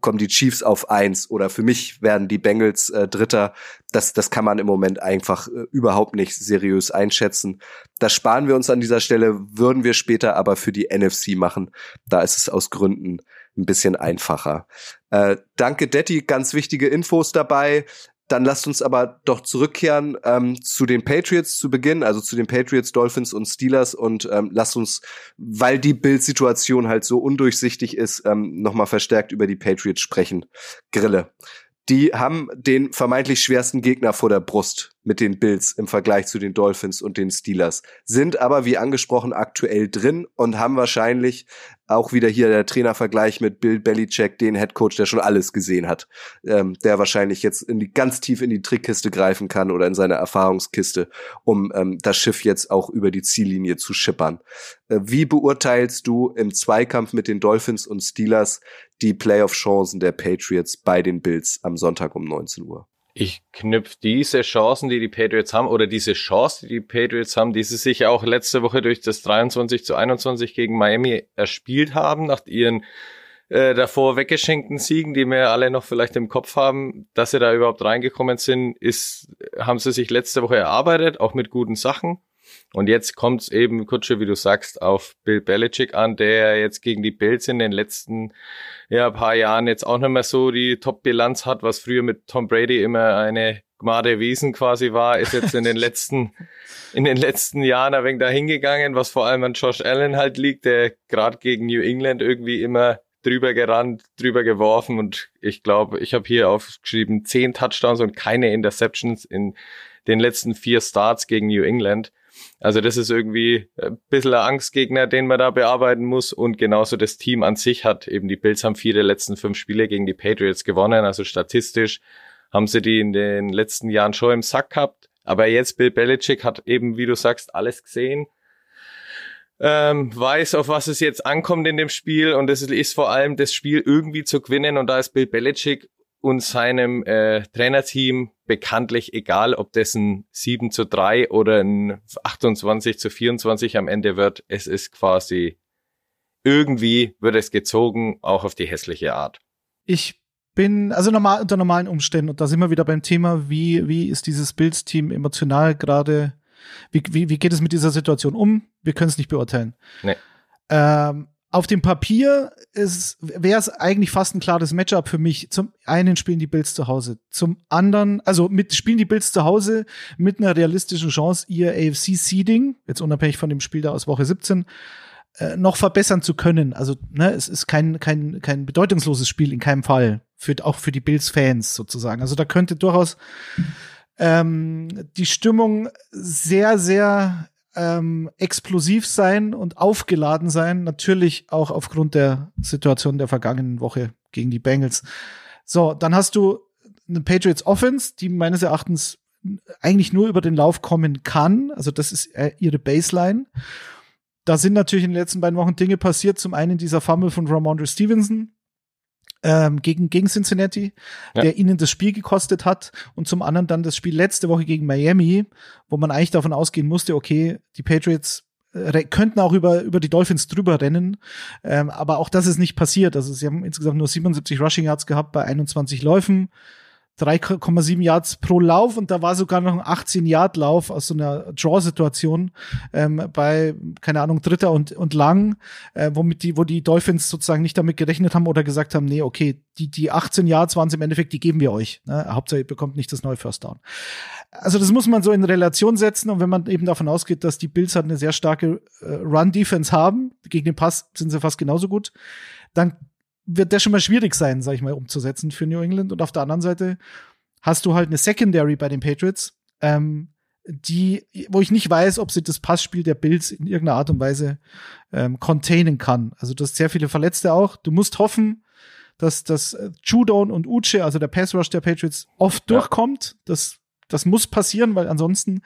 kommen die Chiefs auf eins oder für mich werden die Bengals äh, Dritter. Das, das kann man im Moment einfach äh, überhaupt nicht seriös einschätzen. Das sparen wir uns an dieser Stelle, würden wir später aber für die NFC machen. Da ist es aus Gründen ein bisschen einfacher. Äh, danke, Detti, ganz wichtige Infos dabei. Dann lasst uns aber doch zurückkehren ähm, zu den Patriots zu Beginn, also zu den Patriots, Dolphins und Steelers und ähm, lasst uns, weil die Bildsituation halt so undurchsichtig ist, ähm, nochmal verstärkt über die Patriots sprechen. Grille. Die haben den vermeintlich schwersten Gegner vor der Brust mit den Bills im Vergleich zu den Dolphins und den Steelers, sind aber wie angesprochen aktuell drin und haben wahrscheinlich auch wieder hier der Trainervergleich mit Bill Belichick, den Headcoach, der schon alles gesehen hat, ähm, der wahrscheinlich jetzt in die, ganz tief in die Trickkiste greifen kann oder in seine Erfahrungskiste, um ähm, das Schiff jetzt auch über die Ziellinie zu schippern. Äh, wie beurteilst du im Zweikampf mit den Dolphins und Steelers die Playoff-Chancen der Patriots bei den Bills am Sonntag um 19 Uhr? Ich knüpfe diese Chancen, die die Patriots haben, oder diese Chance, die die Patriots haben, die sie sich auch letzte Woche durch das 23 zu 21 gegen Miami erspielt haben, nach ihren äh, davor weggeschenkten Siegen, die wir alle noch vielleicht im Kopf haben, dass sie da überhaupt reingekommen sind, ist, haben sie sich letzte Woche erarbeitet, auch mit guten Sachen. Und jetzt kommt es eben, Kutsche, wie du sagst, auf Bill Belichick an, der jetzt gegen die Bills in den letzten ja, paar Jahren jetzt auch nicht mehr so die Top-Bilanz hat, was früher mit Tom Brady immer eine Gmade Wiesen quasi war, ist jetzt in den letzten, in den letzten Jahren ein wenig dahingegangen, was vor allem an Josh Allen halt liegt, der gerade gegen New England irgendwie immer drüber gerannt, drüber geworfen und ich glaube, ich habe hier aufgeschrieben, zehn Touchdowns und keine Interceptions in den letzten vier Starts gegen New England. Also das ist irgendwie ein bisschen ein Angstgegner, den man da bearbeiten muss. Und genauso das Team an sich hat eben die Bills haben vier der letzten fünf Spiele gegen die Patriots gewonnen. Also statistisch haben sie die in den letzten Jahren schon im Sack gehabt. Aber jetzt Bill Belichick hat eben, wie du sagst, alles gesehen. Ähm, weiß, auf was es jetzt ankommt in dem Spiel und es ist vor allem das Spiel irgendwie zu gewinnen und da ist Bill Belichick und seinem äh, Trainerteam bekanntlich egal, ob das ein 7 zu 3 oder ein 28 zu 24 am Ende wird. Es ist quasi irgendwie wird es gezogen, auch auf die hässliche Art. Ich bin, also normal, unter normalen Umständen, und da sind wir wieder beim Thema, wie, wie ist dieses Bills-Team emotional gerade, wie, wie, wie geht es mit dieser Situation um? Wir können es nicht beurteilen. Nee. Ähm, auf dem Papier wäre es eigentlich fast ein klares Matchup für mich. Zum einen spielen die Bills zu Hause, zum anderen, also mit spielen die Bills zu Hause mit einer realistischen Chance, ihr AFC-Seeding, jetzt unabhängig von dem Spiel da aus Woche 17, äh, noch verbessern zu können. Also ne, es ist kein kein kein bedeutungsloses Spiel in keinem Fall, für, auch für die Bills-Fans sozusagen. Also da könnte durchaus ähm, die Stimmung sehr sehr ähm, explosiv sein und aufgeladen sein. Natürlich auch aufgrund der Situation der vergangenen Woche gegen die Bengals. So, dann hast du eine Patriots Offense, die meines Erachtens eigentlich nur über den Lauf kommen kann. Also das ist äh, ihre Baseline. Da sind natürlich in den letzten beiden Wochen Dinge passiert. Zum einen dieser Fumble von Ramondre Stevenson, ähm, gegen, gegen Cincinnati, ja. der ihnen das Spiel gekostet hat. Und zum anderen dann das Spiel letzte Woche gegen Miami, wo man eigentlich davon ausgehen musste, okay, die Patriots äh, könnten auch über, über die Dolphins drüber rennen. Ähm, aber auch das ist nicht passiert. Also sie haben insgesamt nur 77 Rushing Yards gehabt bei 21 Läufen. 3,7 Yards pro Lauf und da war sogar noch ein 18-Yard-Lauf aus so einer Draw-Situation ähm, bei, keine Ahnung, Dritter und, und Lang, äh, womit die, wo die Dolphins sozusagen nicht damit gerechnet haben oder gesagt haben, nee, okay, die, die 18 Yards waren es im Endeffekt, die geben wir euch. Ne? Hauptsache, ihr bekommt nicht das neue First Down. Also das muss man so in Relation setzen und wenn man eben davon ausgeht, dass die Bills halt eine sehr starke äh, Run-Defense haben, gegen den Pass sind sie fast genauso gut, dann wird der schon mal schwierig sein, sag ich mal, umzusetzen für New England. Und auf der anderen Seite hast du halt eine Secondary bei den Patriots, ähm, die, wo ich nicht weiß, ob sie das Passspiel der Bills in irgendeiner Art und Weise ähm, containen kann. Also du hast sehr viele Verletzte auch. Du musst hoffen, dass das äh, Judon und Uche, also der Pass Rush der Patriots, oft ja. durchkommt. Das das muss passieren, weil ansonsten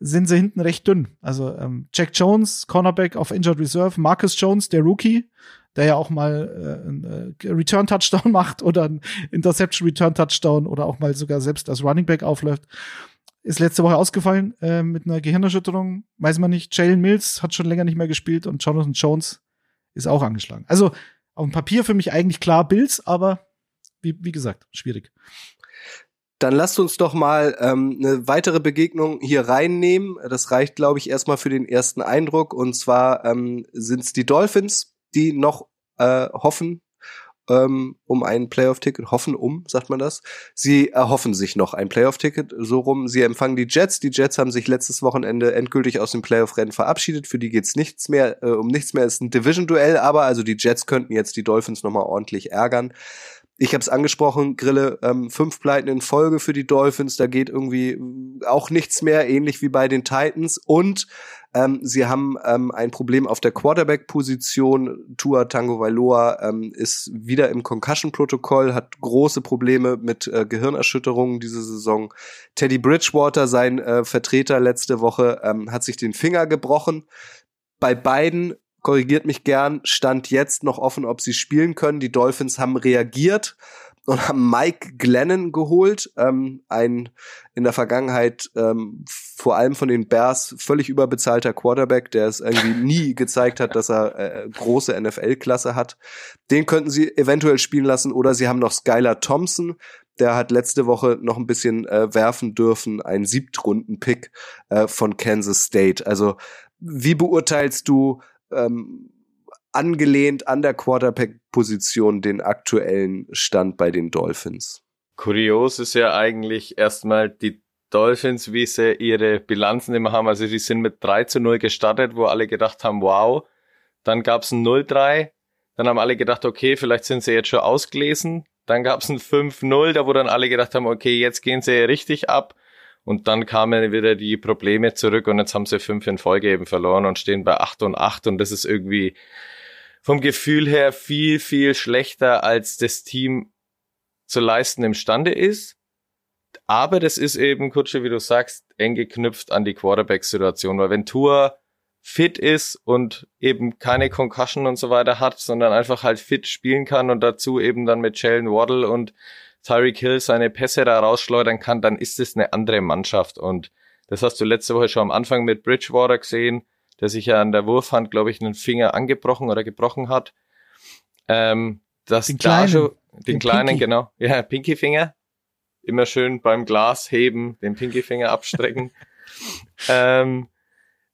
sind sie hinten recht dünn. Also ähm, Jack Jones, Cornerback auf Injured Reserve, Marcus Jones, der Rookie, der ja auch mal äh, ein äh, Return Touchdown macht oder ein Interception Return Touchdown oder auch mal sogar selbst als Running Back aufläuft. Ist letzte Woche ausgefallen äh, mit einer Gehirnerschütterung. Weiß man nicht. Jalen Mills hat schon länger nicht mehr gespielt und Jonathan Jones ist auch angeschlagen. Also auf dem Papier für mich eigentlich klar Bills, aber wie, wie gesagt, schwierig. Dann lasst uns doch mal ähm, eine weitere Begegnung hier reinnehmen. Das reicht, glaube ich, erstmal für den ersten Eindruck. Und zwar ähm, sind es die Dolphins, die noch äh, hoffen ähm, um ein Playoff-Ticket, hoffen um, sagt man das. Sie erhoffen sich noch ein Playoff-Ticket, so rum. Sie empfangen die Jets. Die Jets haben sich letztes Wochenende endgültig aus dem Playoff-Rennen verabschiedet. Für die geht's nichts mehr, äh, um nichts mehr. Es ist ein Division-Duell, aber also die Jets könnten jetzt die Dolphins nochmal ordentlich ärgern ich habe es angesprochen, Grille, ähm, fünf Pleiten in Folge für die Dolphins, da geht irgendwie äh, auch nichts mehr, ähnlich wie bei den Titans. Und ähm, sie haben ähm, ein Problem auf der Quarterback-Position. Tua Tango Vailoa ähm, ist wieder im Concussion-Protokoll, hat große Probleme mit äh, Gehirnerschütterungen diese Saison. Teddy Bridgewater, sein äh, Vertreter letzte Woche, ähm, hat sich den Finger gebrochen. Bei beiden korrigiert mich gern, stand jetzt noch offen, ob sie spielen können. Die Dolphins haben reagiert und haben Mike Glennon geholt, ähm, ein in der Vergangenheit ähm, vor allem von den Bears völlig überbezahlter Quarterback, der es irgendwie nie gezeigt hat, dass er äh, große NFL-Klasse hat. Den könnten sie eventuell spielen lassen oder sie haben noch Skylar Thompson, der hat letzte Woche noch ein bisschen äh, werfen dürfen, ein Siebtrunden-Pick äh, von Kansas State. Also wie beurteilst du ähm, angelehnt an der Quarterback-Position den aktuellen Stand bei den Dolphins? kurios ist ja eigentlich erstmal die Dolphins, wie sie ihre Bilanzen immer haben. Also die sind mit 3 zu 0 gestartet, wo alle gedacht haben, wow. Dann gab's ein 0-3. Dann haben alle gedacht, okay, vielleicht sind sie jetzt schon ausgelesen. Dann gab's ein 5-0, da wo dann alle gedacht haben, okay, jetzt gehen sie richtig ab. Und dann kamen wieder die Probleme zurück und jetzt haben sie fünf in Folge eben verloren und stehen bei 8 und 8 und das ist irgendwie vom Gefühl her viel, viel schlechter, als das Team zu leisten imstande ist. Aber das ist eben, Kutsche, wie du sagst, eng geknüpft an die Quarterback-Situation, weil wenn Tour fit ist und eben keine Concussion und so weiter hat, sondern einfach halt fit spielen kann und dazu eben dann mit Jalen Waddle und Tyreek Hill seine Pässe da rausschleudern kann, dann ist es eine andere Mannschaft und das hast du letzte Woche schon am Anfang mit Bridgewater gesehen, der sich ja an der Wurfhand, glaube ich, einen Finger angebrochen oder gebrochen hat. Ähm, das den kleinen, schon, den, den kleinen, Pinky. genau, ja, Pinky Finger, immer schön beim Glas heben, den Pinky Finger abstrecken. ähm,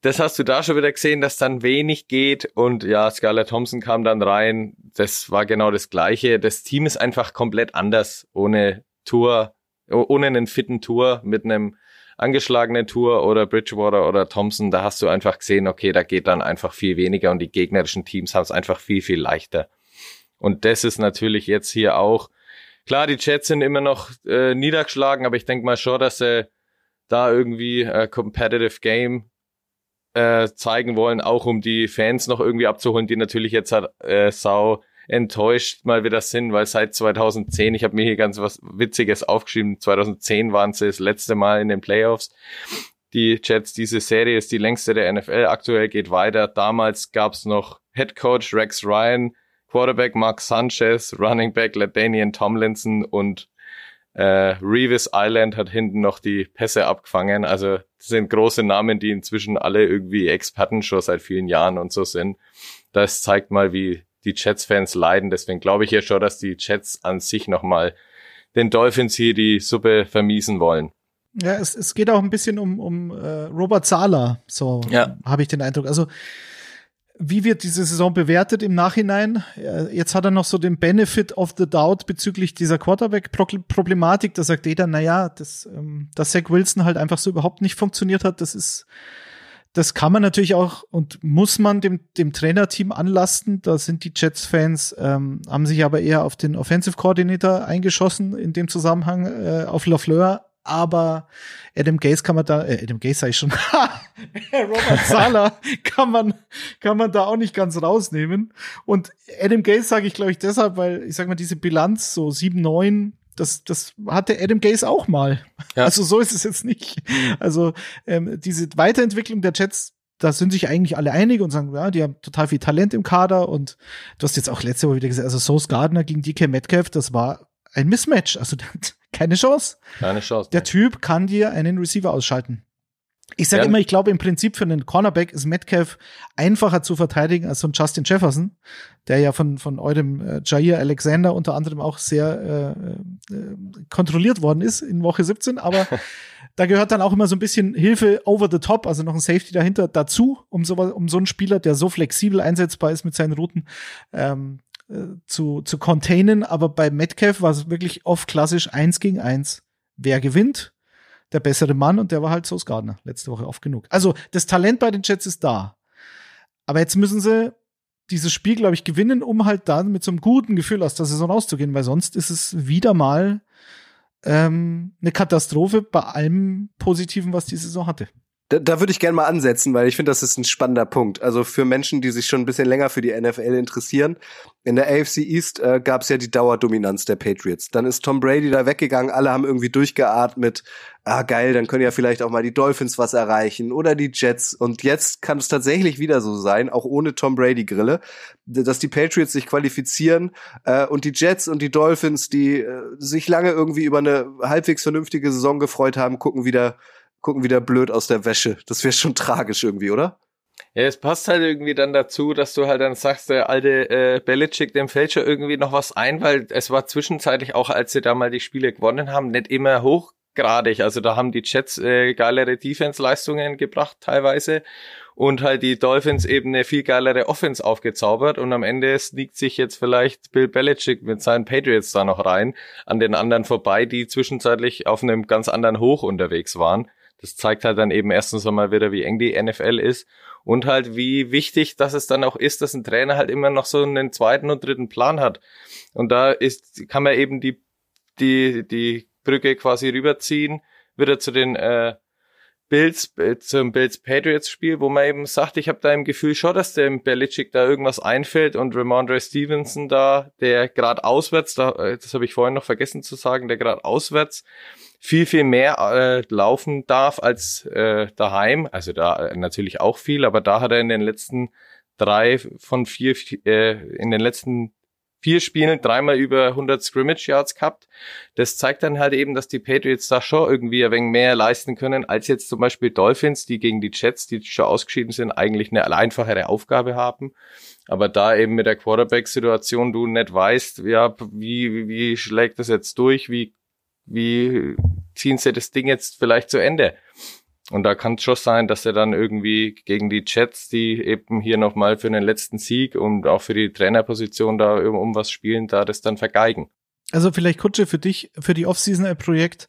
das hast du da schon wieder gesehen, dass dann wenig geht und ja, Scarlett Thompson kam dann rein. Das war genau das Gleiche. Das Team ist einfach komplett anders ohne Tour, ohne einen fitten Tour mit einem angeschlagenen Tour oder Bridgewater oder Thompson. Da hast du einfach gesehen, okay, da geht dann einfach viel weniger und die gegnerischen Teams haben es einfach viel, viel leichter. Und das ist natürlich jetzt hier auch, klar, die Jets sind immer noch äh, niedergeschlagen, aber ich denke mal schon, dass sie da irgendwie äh, Competitive Game äh, zeigen wollen, auch um die Fans noch irgendwie abzuholen, die natürlich jetzt halt, äh, sau enttäuscht mal wieder sind, weil seit 2010, ich habe mir hier ganz was Witziges aufgeschrieben, 2010 waren sie das letzte Mal in den Playoffs. Die Jets, diese Serie ist die längste der NFL, aktuell geht weiter. Damals gab's noch Head Coach Rex Ryan, Quarterback Mark Sanchez, Running Back LaDainian Tomlinson und äh, Revis Island hat hinten noch die Pässe abgefangen. Also das sind große Namen, die inzwischen alle irgendwie Experten schon seit vielen Jahren und so sind. Das zeigt mal, wie die Jets-Fans leiden. Deswegen glaube ich ja schon, dass die Jets an sich nochmal den Dolphins hier die Suppe vermiesen wollen. Ja, es, es geht auch ein bisschen um, um äh, Robert Sala, so ja. habe ich den Eindruck. Also wie wird diese Saison bewertet im Nachhinein? Jetzt hat er noch so den Benefit of the Doubt bezüglich dieser Quarterback-Problematik. Da sagt jeder, naja, dass, ähm, dass Zach Wilson halt einfach so überhaupt nicht funktioniert hat, das ist, das kann man natürlich auch und muss man dem, dem Trainerteam anlasten. Da sind die Jets-Fans, ähm, haben sich aber eher auf den Offensive Coordinator eingeschossen in dem Zusammenhang, äh, auf Lafleur aber Adam Gaze kann man da, äh, Adam Gaze sag ich schon, Robert Sala kann man, kann man da auch nicht ganz rausnehmen. Und Adam Gaze sage ich, glaube ich, deshalb, weil ich sag mal, diese Bilanz, so 7-9, das, das hatte Adam Gaze auch mal. Ja. Also so ist es jetzt nicht. Also ähm, diese Weiterentwicklung der Jets, da sind sich eigentlich alle einig und sagen, ja, die haben total viel Talent im Kader und du hast jetzt auch letzte Woche wieder gesagt, also Sauce Gardner gegen DK Metcalf, das war ein Mismatch. Also keine Chance. Keine Chance. Der Typ kann dir einen Receiver ausschalten. Ich sage ja. immer, ich glaube im Prinzip für einen Cornerback ist Metcalf einfacher zu verteidigen als so ein Justin Jefferson, der ja von, von eurem äh, Jair Alexander unter anderem auch sehr äh, äh, kontrolliert worden ist in Woche 17, aber da gehört dann auch immer so ein bisschen Hilfe over the top, also noch ein Safety dahinter dazu, um so, um so einen Spieler, der so flexibel einsetzbar ist mit seinen Routen, ähm, äh, zu, zu containen, aber bei Metcalf war es wirklich oft klassisch eins gegen eins. Wer gewinnt? Der bessere Mann und der war halt Sauce Gardner letzte Woche oft genug. Also das Talent bei den Jets ist da. Aber jetzt müssen sie dieses Spiel, glaube ich, gewinnen, um halt dann mit so einem guten Gefühl aus der Saison auszugehen, weil sonst ist es wieder mal ähm, eine Katastrophe bei allem Positiven, was die Saison hatte. Da, da würde ich gerne mal ansetzen, weil ich finde, das ist ein spannender Punkt. Also für Menschen, die sich schon ein bisschen länger für die NFL interessieren. In der AFC East äh, gab es ja die Dauerdominanz der Patriots. Dann ist Tom Brady da weggegangen, alle haben irgendwie durchgeatmet. Ah, geil, dann können ja vielleicht auch mal die Dolphins was erreichen oder die Jets. Und jetzt kann es tatsächlich wieder so sein, auch ohne Tom Brady-Grille, dass die Patriots sich qualifizieren äh, und die Jets und die Dolphins, die äh, sich lange irgendwie über eine halbwegs vernünftige Saison gefreut haben, gucken wieder gucken wieder blöd aus der Wäsche. Das wäre schon tragisch irgendwie, oder? Ja, es passt halt irgendwie dann dazu, dass du halt dann sagst, der alte äh, Belichick, dem fällt schon irgendwie noch was ein, weil es war zwischenzeitlich auch, als sie da mal die Spiele gewonnen haben, nicht immer hoch gradig. Also da haben die Jets äh, geilere Defense-Leistungen gebracht teilweise und halt die Dolphins eben eine viel geilere Offense aufgezaubert und am Ende sneakt sich jetzt vielleicht Bill Belichick mit seinen Patriots da noch rein an den anderen vorbei, die zwischenzeitlich auf einem ganz anderen Hoch unterwegs waren. Das zeigt halt dann eben erstens einmal wieder, wie eng die NFL ist und halt wie wichtig, dass es dann auch ist, dass ein Trainer halt immer noch so einen zweiten und dritten Plan hat. Und da ist, kann man eben die, die, die Brücke quasi rüberziehen, wieder zu den äh, Bills, äh, zum Bills Patriots Spiel, wo man eben sagt, ich habe da im Gefühl schon, dass dem Belichick da irgendwas einfällt und Ramondre Stevenson da, der gerade auswärts, da, äh, das habe ich vorhin noch vergessen zu sagen, der gerade auswärts viel, viel mehr äh, laufen darf als äh, daheim. Also da äh, natürlich auch viel, aber da hat er in den letzten drei von vier, äh, in den letzten vier Spielen dreimal über 100 Scrimmage Yards gehabt. Das zeigt dann halt eben, dass die Patriots da schon irgendwie ein wenig mehr leisten können, als jetzt zum Beispiel Dolphins, die gegen die Jets, die schon ausgeschieden sind, eigentlich eine einfachere Aufgabe haben. Aber da eben mit der Quarterback-Situation du nicht weißt, ja, wie, wie schlägt das jetzt durch, wie wie ziehen sie das Ding jetzt vielleicht zu Ende? Und da kann es schon sein, dass er dann irgendwie gegen die Jets, die eben hier nochmal für den letzten Sieg und auch für die Trainerposition da um, was spielen, da das dann vergeigen. Also vielleicht Kutsche für dich, für die Offseason ein Projekt.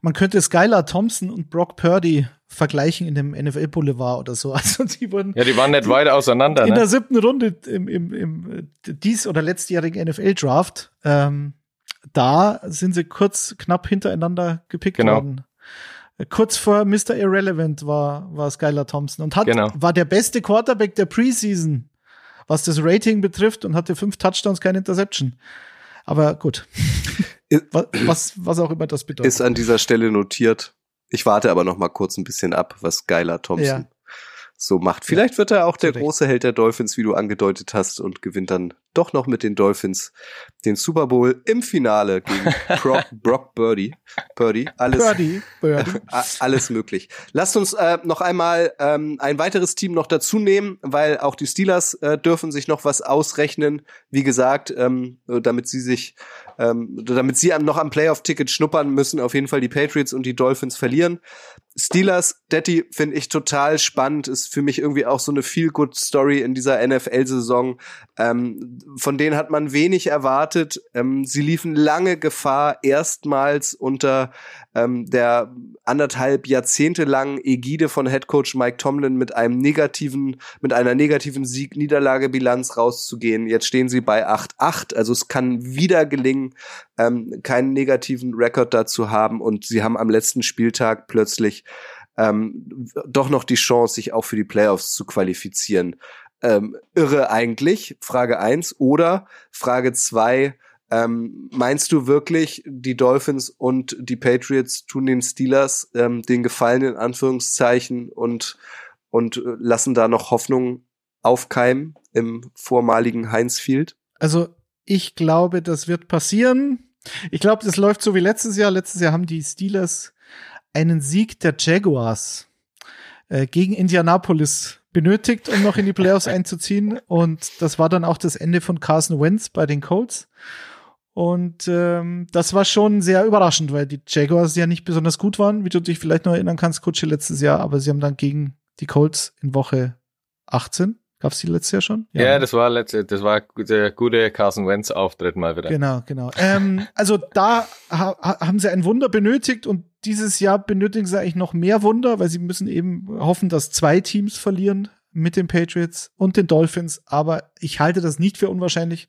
Man könnte Skylar Thompson und Brock Purdy vergleichen in dem NFL Boulevard oder so. Also die wurden. Ja, die waren nicht weit auseinander. In ne? der siebten Runde im, im, im dies- oder letztjährigen NFL Draft ähm, da sind sie kurz knapp hintereinander gepickt genau. worden. Kurz vor Mr. Irrelevant war, war Skylar Thompson und hat, genau. war der beste Quarterback der Preseason, was das Rating betrifft und hatte fünf Touchdowns, keine Interception. Aber gut. was, was auch immer das bedeutet. Ist an dieser Stelle notiert. Ich warte aber noch mal kurz ein bisschen ab, was Skylar Thompson ja so macht. Vielleicht wird er auch der große Held der Dolphins, wie du angedeutet hast, und gewinnt dann doch noch mit den Dolphins den Super Bowl im Finale gegen Brock, Brock Birdie. Birdie, alles, Birdie, Birdie. alles möglich. Lasst uns äh, noch einmal ähm, ein weiteres Team noch dazu nehmen, weil auch die Steelers äh, dürfen sich noch was ausrechnen. Wie gesagt, ähm, damit sie sich, ähm, damit sie noch am Playoff-Ticket schnuppern müssen, auf jeden Fall die Patriots und die Dolphins verlieren. Steelers, Daddy finde ich total spannend, ist für mich irgendwie auch so eine Feel-Good-Story in dieser NFL-Saison. Ähm, von denen hat man wenig erwartet. Ähm, sie liefen lange Gefahr, erstmals unter ähm, der anderthalb Jahrzehnte langen Ägide von Headcoach Mike Tomlin mit einem negativen, mit einer negativen Sieg-Niederlage-Bilanz rauszugehen. Jetzt stehen sie bei 8-8, also es kann wieder gelingen, ähm, keinen negativen Rekord dazu haben und sie haben am letzten Spieltag plötzlich ähm, doch noch die Chance, sich auch für die Playoffs zu qualifizieren. Ähm, irre eigentlich, Frage eins Oder Frage zwei ähm, meinst du wirklich, die Dolphins und die Patriots tun den Steelers ähm, den Gefallen in Anführungszeichen und, und äh, lassen da noch Hoffnung aufkeimen im vormaligen Heinz Field? Also ich glaube, das wird passieren. Ich glaube, das läuft so wie letztes Jahr. Letztes Jahr haben die Steelers einen Sieg der Jaguars äh, gegen Indianapolis benötigt, um noch in die Playoffs einzuziehen. Und das war dann auch das Ende von Carson Wentz bei den Colts. Und ähm, das war schon sehr überraschend, weil die Jaguars ja nicht besonders gut waren, wie du dich vielleicht noch erinnern kannst, Kutsche letztes Jahr, aber sie haben dann gegen die Colts in Woche 18 Gab es die letztes Jahr schon? Ja, ja das war letzte, das war der gute Carson Wentz Auftritt mal wieder. Genau, genau. ähm, also da ha haben sie ein Wunder benötigt und dieses Jahr benötigen sie eigentlich noch mehr Wunder, weil sie müssen eben hoffen, dass zwei Teams verlieren mit den Patriots und den Dolphins. Aber ich halte das nicht für unwahrscheinlich,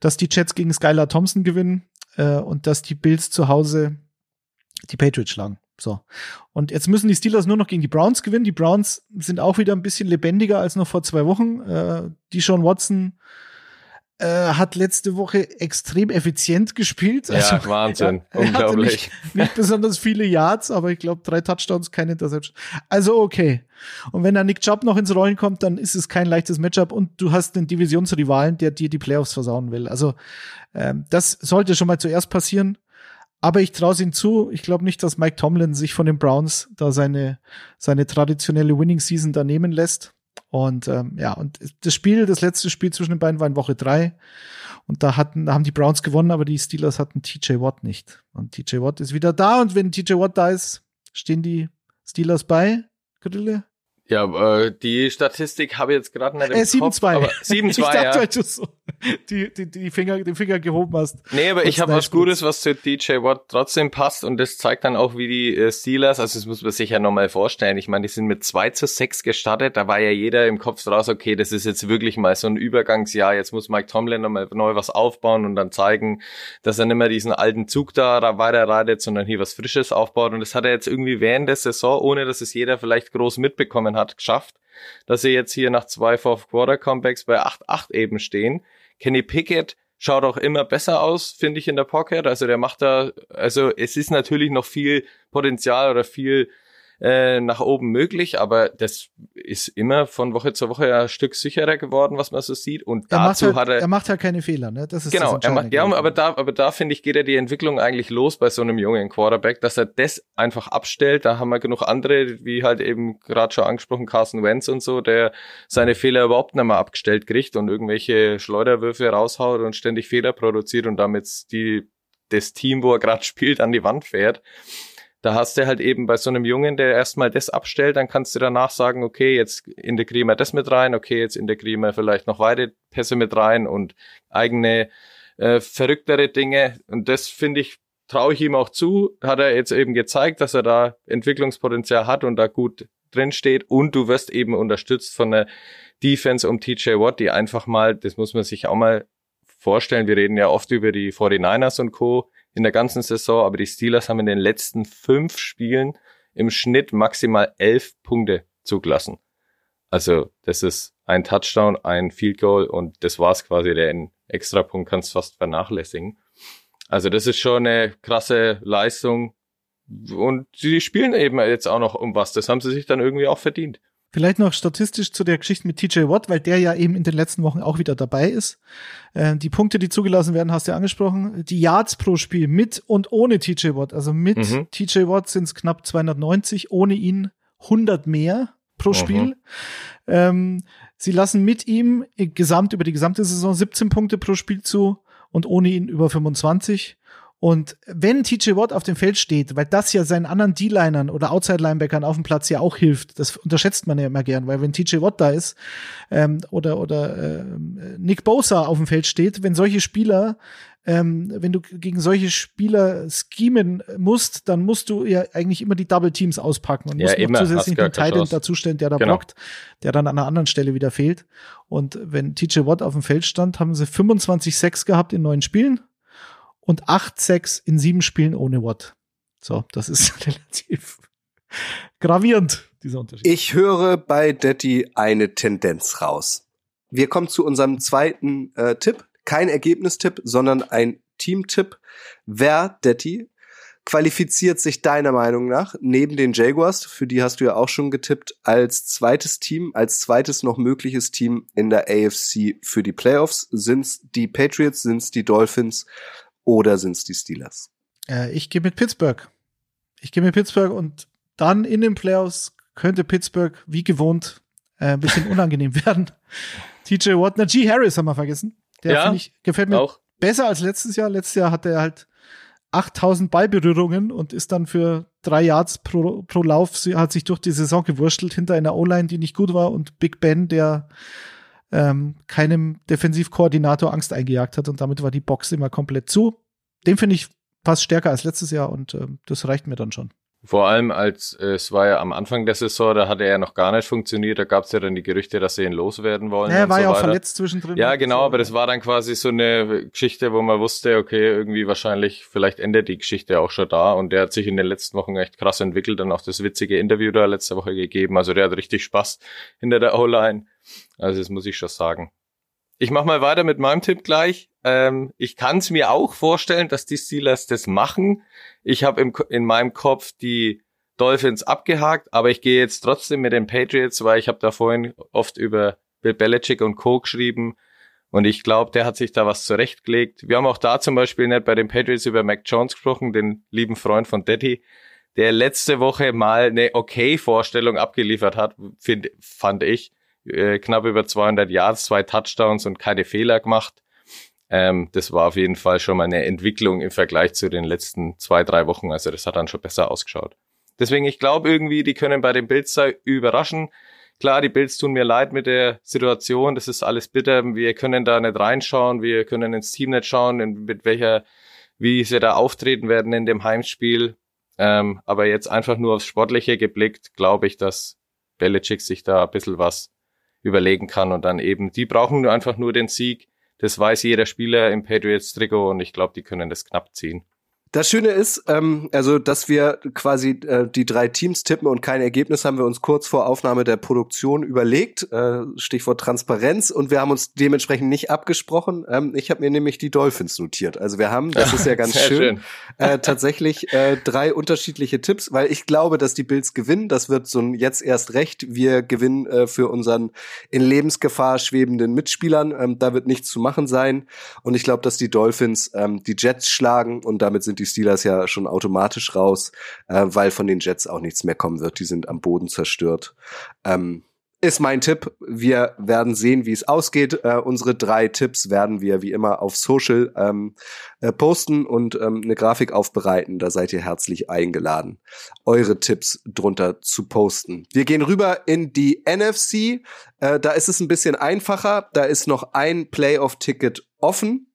dass die Jets gegen Skylar Thompson gewinnen äh, und dass die Bills zu Hause die Patriots schlagen. So. Und jetzt müssen die Steelers nur noch gegen die Browns gewinnen. Die Browns sind auch wieder ein bisschen lebendiger als noch vor zwei Wochen. Äh, die Sean Watson äh, hat letzte Woche extrem effizient gespielt. Also, ja, Wahnsinn. Er, er Unglaublich. Nicht, nicht, besonders viele Yards, aber ich glaube drei Touchdowns, keine Interception. Also okay. Und wenn da Nick Chubb noch ins Rollen kommt, dann ist es kein leichtes Matchup und du hast den Divisionsrivalen, der dir die Playoffs versauen will. Also ähm, das sollte schon mal zuerst passieren. Aber ich traue es ihm zu. Ich glaube nicht, dass Mike Tomlin sich von den Browns da seine, seine traditionelle Winning Season da nehmen lässt. Und ähm, ja, und das Spiel, das letzte Spiel zwischen den beiden war in Woche drei. Und da hatten, da haben die Browns gewonnen, aber die Steelers hatten TJ Watt nicht. Und TJ Watt ist wieder da. Und wenn TJ Watt da ist, stehen die Steelers bei, Grille? Ja, äh, die Statistik habe ich jetzt gerade nicht im äh, 7, Kopf. 2. aber 7-2, ich dachte, ja. weil du so die, die, die Finger, den Finger gehoben hast. Nee, aber ich habe was. Gutes, was zu DJ Watt trotzdem passt und das zeigt dann auch, wie die äh, Steelers, also das muss man sich ja nochmal vorstellen. Ich meine, die sind mit 2 zu 6 gestartet, da war ja jeder im Kopf draus, okay, das ist jetzt wirklich mal so ein Übergangsjahr, jetzt muss Mike Tomlin nochmal neu was aufbauen und dann zeigen, dass er nicht mehr diesen alten Zug da weiter reitet, sondern hier was Frisches aufbaut und das hat er jetzt irgendwie während der Saison, ohne dass es jeder vielleicht groß mitbekommen hat, geschafft, dass sie jetzt hier nach zwei Fourth Quarter Comebacks bei 8-8 eben stehen. Kenny Pickett schaut auch immer besser aus, finde ich, in der Pocket. Also der macht da, also es ist natürlich noch viel Potenzial oder viel äh, nach oben möglich, aber das ist immer von Woche zu Woche ein Stück sicherer geworden, was man so sieht. Und Er macht, dazu halt, hat er, er macht halt keine Fehler, ne? Das ist Genau, das er macht, ja, aber da, aber da finde ich, geht ja die Entwicklung eigentlich los bei so einem jungen Quarterback, dass er das einfach abstellt. Da haben wir genug andere, wie halt eben gerade schon angesprochen, Carson Wentz und so, der seine Fehler überhaupt nicht mehr abgestellt kriegt und irgendwelche Schleuderwürfe raushaut und ständig Fehler produziert und damit die, das Team, wo er gerade spielt, an die Wand fährt. Da hast du halt eben bei so einem Jungen, der erstmal das abstellt, dann kannst du danach sagen, okay, jetzt integrieren wir das mit rein, okay, jetzt integrieren wir vielleicht noch weitere Pässe mit rein und eigene äh, verrücktere Dinge. Und das finde ich, traue ich ihm auch zu. Hat er jetzt eben gezeigt, dass er da Entwicklungspotenzial hat und da gut drin steht. Und du wirst eben unterstützt von der Defense um TJ Watt, die einfach mal, das muss man sich auch mal vorstellen. Wir reden ja oft über die 49ers und Co. in der ganzen Saison, aber die Steelers haben in den letzten fünf Spielen im Schnitt maximal elf Punkte zugelassen. Also das ist ein Touchdown, ein Field Goal und das war's quasi. Den Extrapunkt kannst fast vernachlässigen. Also das ist schon eine krasse Leistung. Und sie spielen eben jetzt auch noch um was. Das haben sie sich dann irgendwie auch verdient. Vielleicht noch statistisch zu der Geschichte mit TJ Watt, weil der ja eben in den letzten Wochen auch wieder dabei ist. Äh, die Punkte, die zugelassen werden, hast du ja angesprochen. Die Yards pro Spiel mit und ohne TJ Watt. Also mit Mhm. TJ Watt sind es knapp 290, ohne ihn 100 mehr pro Mhm. Spiel. Ähm, sie lassen mit ihm gesamt über die gesamte Saison 17 Punkte pro Spiel zu und ohne ihn über 25. Und wenn TJ Watt auf dem Feld steht, weil das ja seinen anderen D-Linern oder Outside-Linebackern auf dem Platz ja auch hilft, das unterschätzt man ja immer gern, weil wenn TJ Watt da ist ähm, oder, oder ähm, Nick Bosa auf dem Feld steht, wenn solche Spieler, ähm, wenn du gegen solche Spieler schemen musst, dann musst du ja eigentlich immer die Double Teams auspacken und Ja, musst immer, noch zusätzlich keine Titan dazustellen, der da Genau. blockt, der dann an einer anderen Stelle wieder fehlt. Und wenn TJ Watt auf dem Feld stand, haben sie 25-6 gehabt in neun Spielen und 8-6 in sieben Spielen ohne Watt. So, das ist relativ gravierend, dieser Unterschied. Ich höre bei Detti eine Tendenz raus. Wir kommen zu unserem zweiten äh, Tipp. Kein Ergebnistipp, sondern ein Teamtipp. Wer, Detti, qualifiziert sich deiner Meinung nach neben den Jaguars, für die hast du ja auch schon getippt, als zweites Team, als zweites noch mögliches Team in der AFC für die Playoffs? Sind's die Patriots, sind's die Dolphins oder sind's die Steelers? Äh, ich gehe mit Pittsburgh. Ich gehe mit Pittsburgh und dann in den Playoffs könnte Pittsburgh wie gewohnt äh, ein bisschen unangenehm werden. TJ Watt, na G. Harris haben wir vergessen. Der Ja, ich gefällt mir Auch. besser als letztes Jahr. Letztes Jahr hatte er halt 8000 Ballberührungen und ist dann für drei Yards pro, pro Lauf, sie hat sich durch die Saison gewurschtelt hinter einer O-Line, die nicht gut war und Big Ben, der ähm, keinem Defensivkoordinator Angst eingejagt hat und damit war die Box immer komplett zu. Den finde ich fast stärker als letztes Jahr und ähm, das reicht mir dann schon. Vor allem als äh, es war ja am Anfang der Saison, da hat er ja noch gar nicht funktioniert. Da gab es ja dann die Gerüchte, dass sie ihn loswerden wollen. Ja, er war so ja auch weiter. verletzt zwischendrin. Ja, genau, aber das war dann quasi so eine Geschichte, wo man wusste, okay, irgendwie wahrscheinlich, vielleicht endet die Geschichte auch schon da. Und der hat sich in den letzten Wochen echt krass entwickelt und auch das witzige Interview da letzte Woche gegeben. Also der hat richtig Spaß hinter der O-Line. Also das muss ich schon sagen. Ich mach mal weiter mit meinem Tipp gleich. Ähm, ich kann es mir auch vorstellen, dass die Steelers das machen. Ich habe in meinem Kopf die Dolphins abgehakt, aber ich gehe jetzt trotzdem mit den Patriots, weil ich habe da vorhin oft über Bill Belichick und Co. geschrieben und ich glaube, der hat sich da was zurechtgelegt. Wir haben auch da zum Beispiel nicht bei den Patriots über Mac Jones gesprochen, den lieben Freund von Daddy, der letzte Woche mal eine okay Vorstellung abgeliefert hat, find, fand ich, äh, knapp über 200 Yards, zwei Touchdowns und keine Fehler gemacht. Ähm, das war auf jeden Fall schon mal eine Entwicklung im Vergleich zu den letzten zwei, drei Wochen. Also das hat dann schon besser ausgeschaut. Deswegen, ich glaube irgendwie, die können bei den Bills überraschen. Klar, die Bills tun mir leid mit der Situation. Das ist alles bitter. Wir können da nicht reinschauen. Wir können ins Team nicht schauen, mit welcher, wie sie da auftreten werden in dem Heimspiel. Ähm, aber jetzt einfach nur aufs Sportliche geblickt, glaube ich, dass Belichick sich da ein bisschen was überlegen kann und dann eben, die brauchen nur einfach nur den Sieg. Das weiß jeder Spieler im Patriots-Trikot und ich glaube, die können das knapp ziehen. Das Schöne ist, ähm, also, dass wir quasi äh, die drei Teams tippen und kein Ergebnis haben wir uns kurz vor Aufnahme der Produktion überlegt. Äh, Stichwort Transparenz. Und wir haben uns dementsprechend nicht abgesprochen. Ähm, ich habe mir nämlich die Dolphins notiert. Also wir haben, das ist ja ganz schön, schön. Äh, tatsächlich äh, drei unterschiedliche Tipps, weil ich glaube, dass die Bills gewinnen. Das wird so ein jetzt erst recht. Wir gewinnen äh, für unseren in Lebensgefahr schwebenden Mitspielern. Ähm, da wird nichts zu machen sein. Und ich glaube, dass die Dolphins ähm, die Jets schlagen und damit sind die Steelers ja schon automatisch raus, äh, weil von den Jets auch nichts mehr kommen wird. Die sind am Boden zerstört. Ähm, ist mein Tipp. Wir werden sehen, wie es ausgeht. Äh, unsere drei Tipps werden wir wie immer auf Social ähm, äh, posten und ähm, eine Grafik aufbereiten. Da seid ihr herzlich eingeladen, eure Tipps drunter zu posten. Wir gehen rüber in die NFC. Äh, da ist es ein bisschen einfacher. Da ist noch ein Playoff-Ticket offen.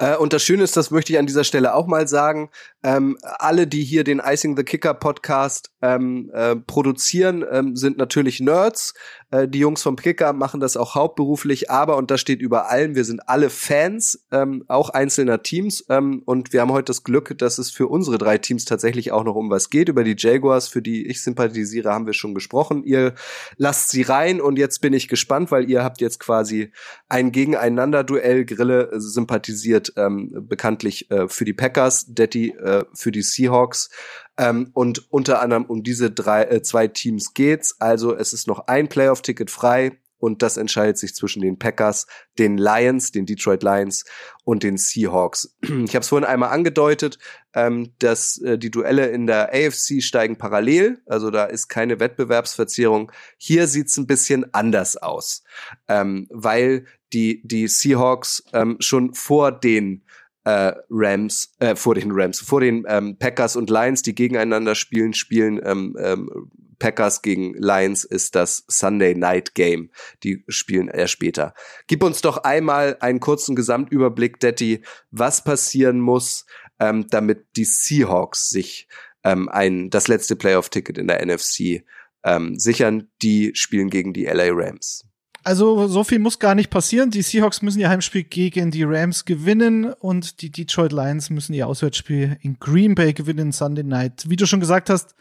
Äh, und das Schöne ist, das möchte ich an dieser Stelle auch mal sagen, ähm, alle, die hier den Icing the Kicker Podcast ähm, äh, produzieren, ähm, sind natürlich Nerds. Äh, die Jungs vom Kicker machen das auch hauptberuflich, aber, und das steht über allem, wir sind alle Fans, ähm, auch einzelner Teams. Ähm, und wir haben heute das Glück, dass es für unsere drei Teams tatsächlich auch noch um was geht. Über die Jaguars, für die ich sympathisiere, haben wir schon gesprochen. Ihr lasst sie rein und jetzt bin ich gespannt, weil ihr habt jetzt quasi ein Gegeneinander-Duell. Grille sympathisiert ähm, bekanntlich äh, für die Packers, Detti äh, äh, für die Seahawks. Ähm, und unter anderem um diese drei, äh, zwei Teams geht's. Also es ist noch ein Playoff-Ticket frei und das entscheidet sich zwischen den Packers, den Lions, den Detroit Lions und den Seahawks. Ich habe es vorhin einmal angedeutet, ähm, dass äh, die Duelle in der AFC steigen parallel, also da ist keine Wettbewerbsverzerrung. Hier sieht's ein bisschen anders aus, ähm, weil die die Seahawks ähm, schon vor den äh, Rams, äh, vor den Rams, vor den ähm, Packers und Lions, die gegeneinander spielen, spielen ähm, ähm, Packers gegen Lions ist das Sunday Night Game. Die spielen eher später. Gib uns doch einmal einen kurzen Gesamtüberblick, Detti, was passieren muss, ähm, damit die Seahawks sich ähm, ein, das letzte Playoff-Ticket in der NFC ähm, sichern. Die spielen gegen die LA Rams. Also so viel muss gar nicht passieren. Die Seahawks müssen ihr Heimspiel gegen die Rams gewinnen und die Detroit Lions müssen ihr Auswärtsspiel in Green Bay gewinnen Sunday Night. Wie du schon gesagt hast,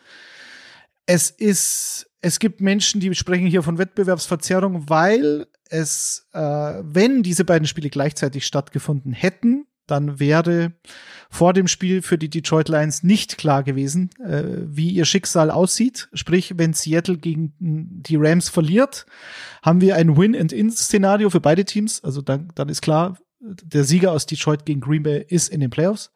es ist, es gibt Menschen, die sprechen hier von Wettbewerbsverzerrung, weil es, äh, wenn diese beiden Spiele gleichzeitig stattgefunden hätten, dann wäre vor dem Spiel für die Detroit Lions nicht klar gewesen, äh, wie ihr Schicksal aussieht. Sprich, wenn Seattle gegen die Rams verliert, haben wir ein Win-and-In-Szenario für beide Teams. Also dann, dann ist klar, der Sieger aus Detroit gegen Green Bay ist in den Playoffs.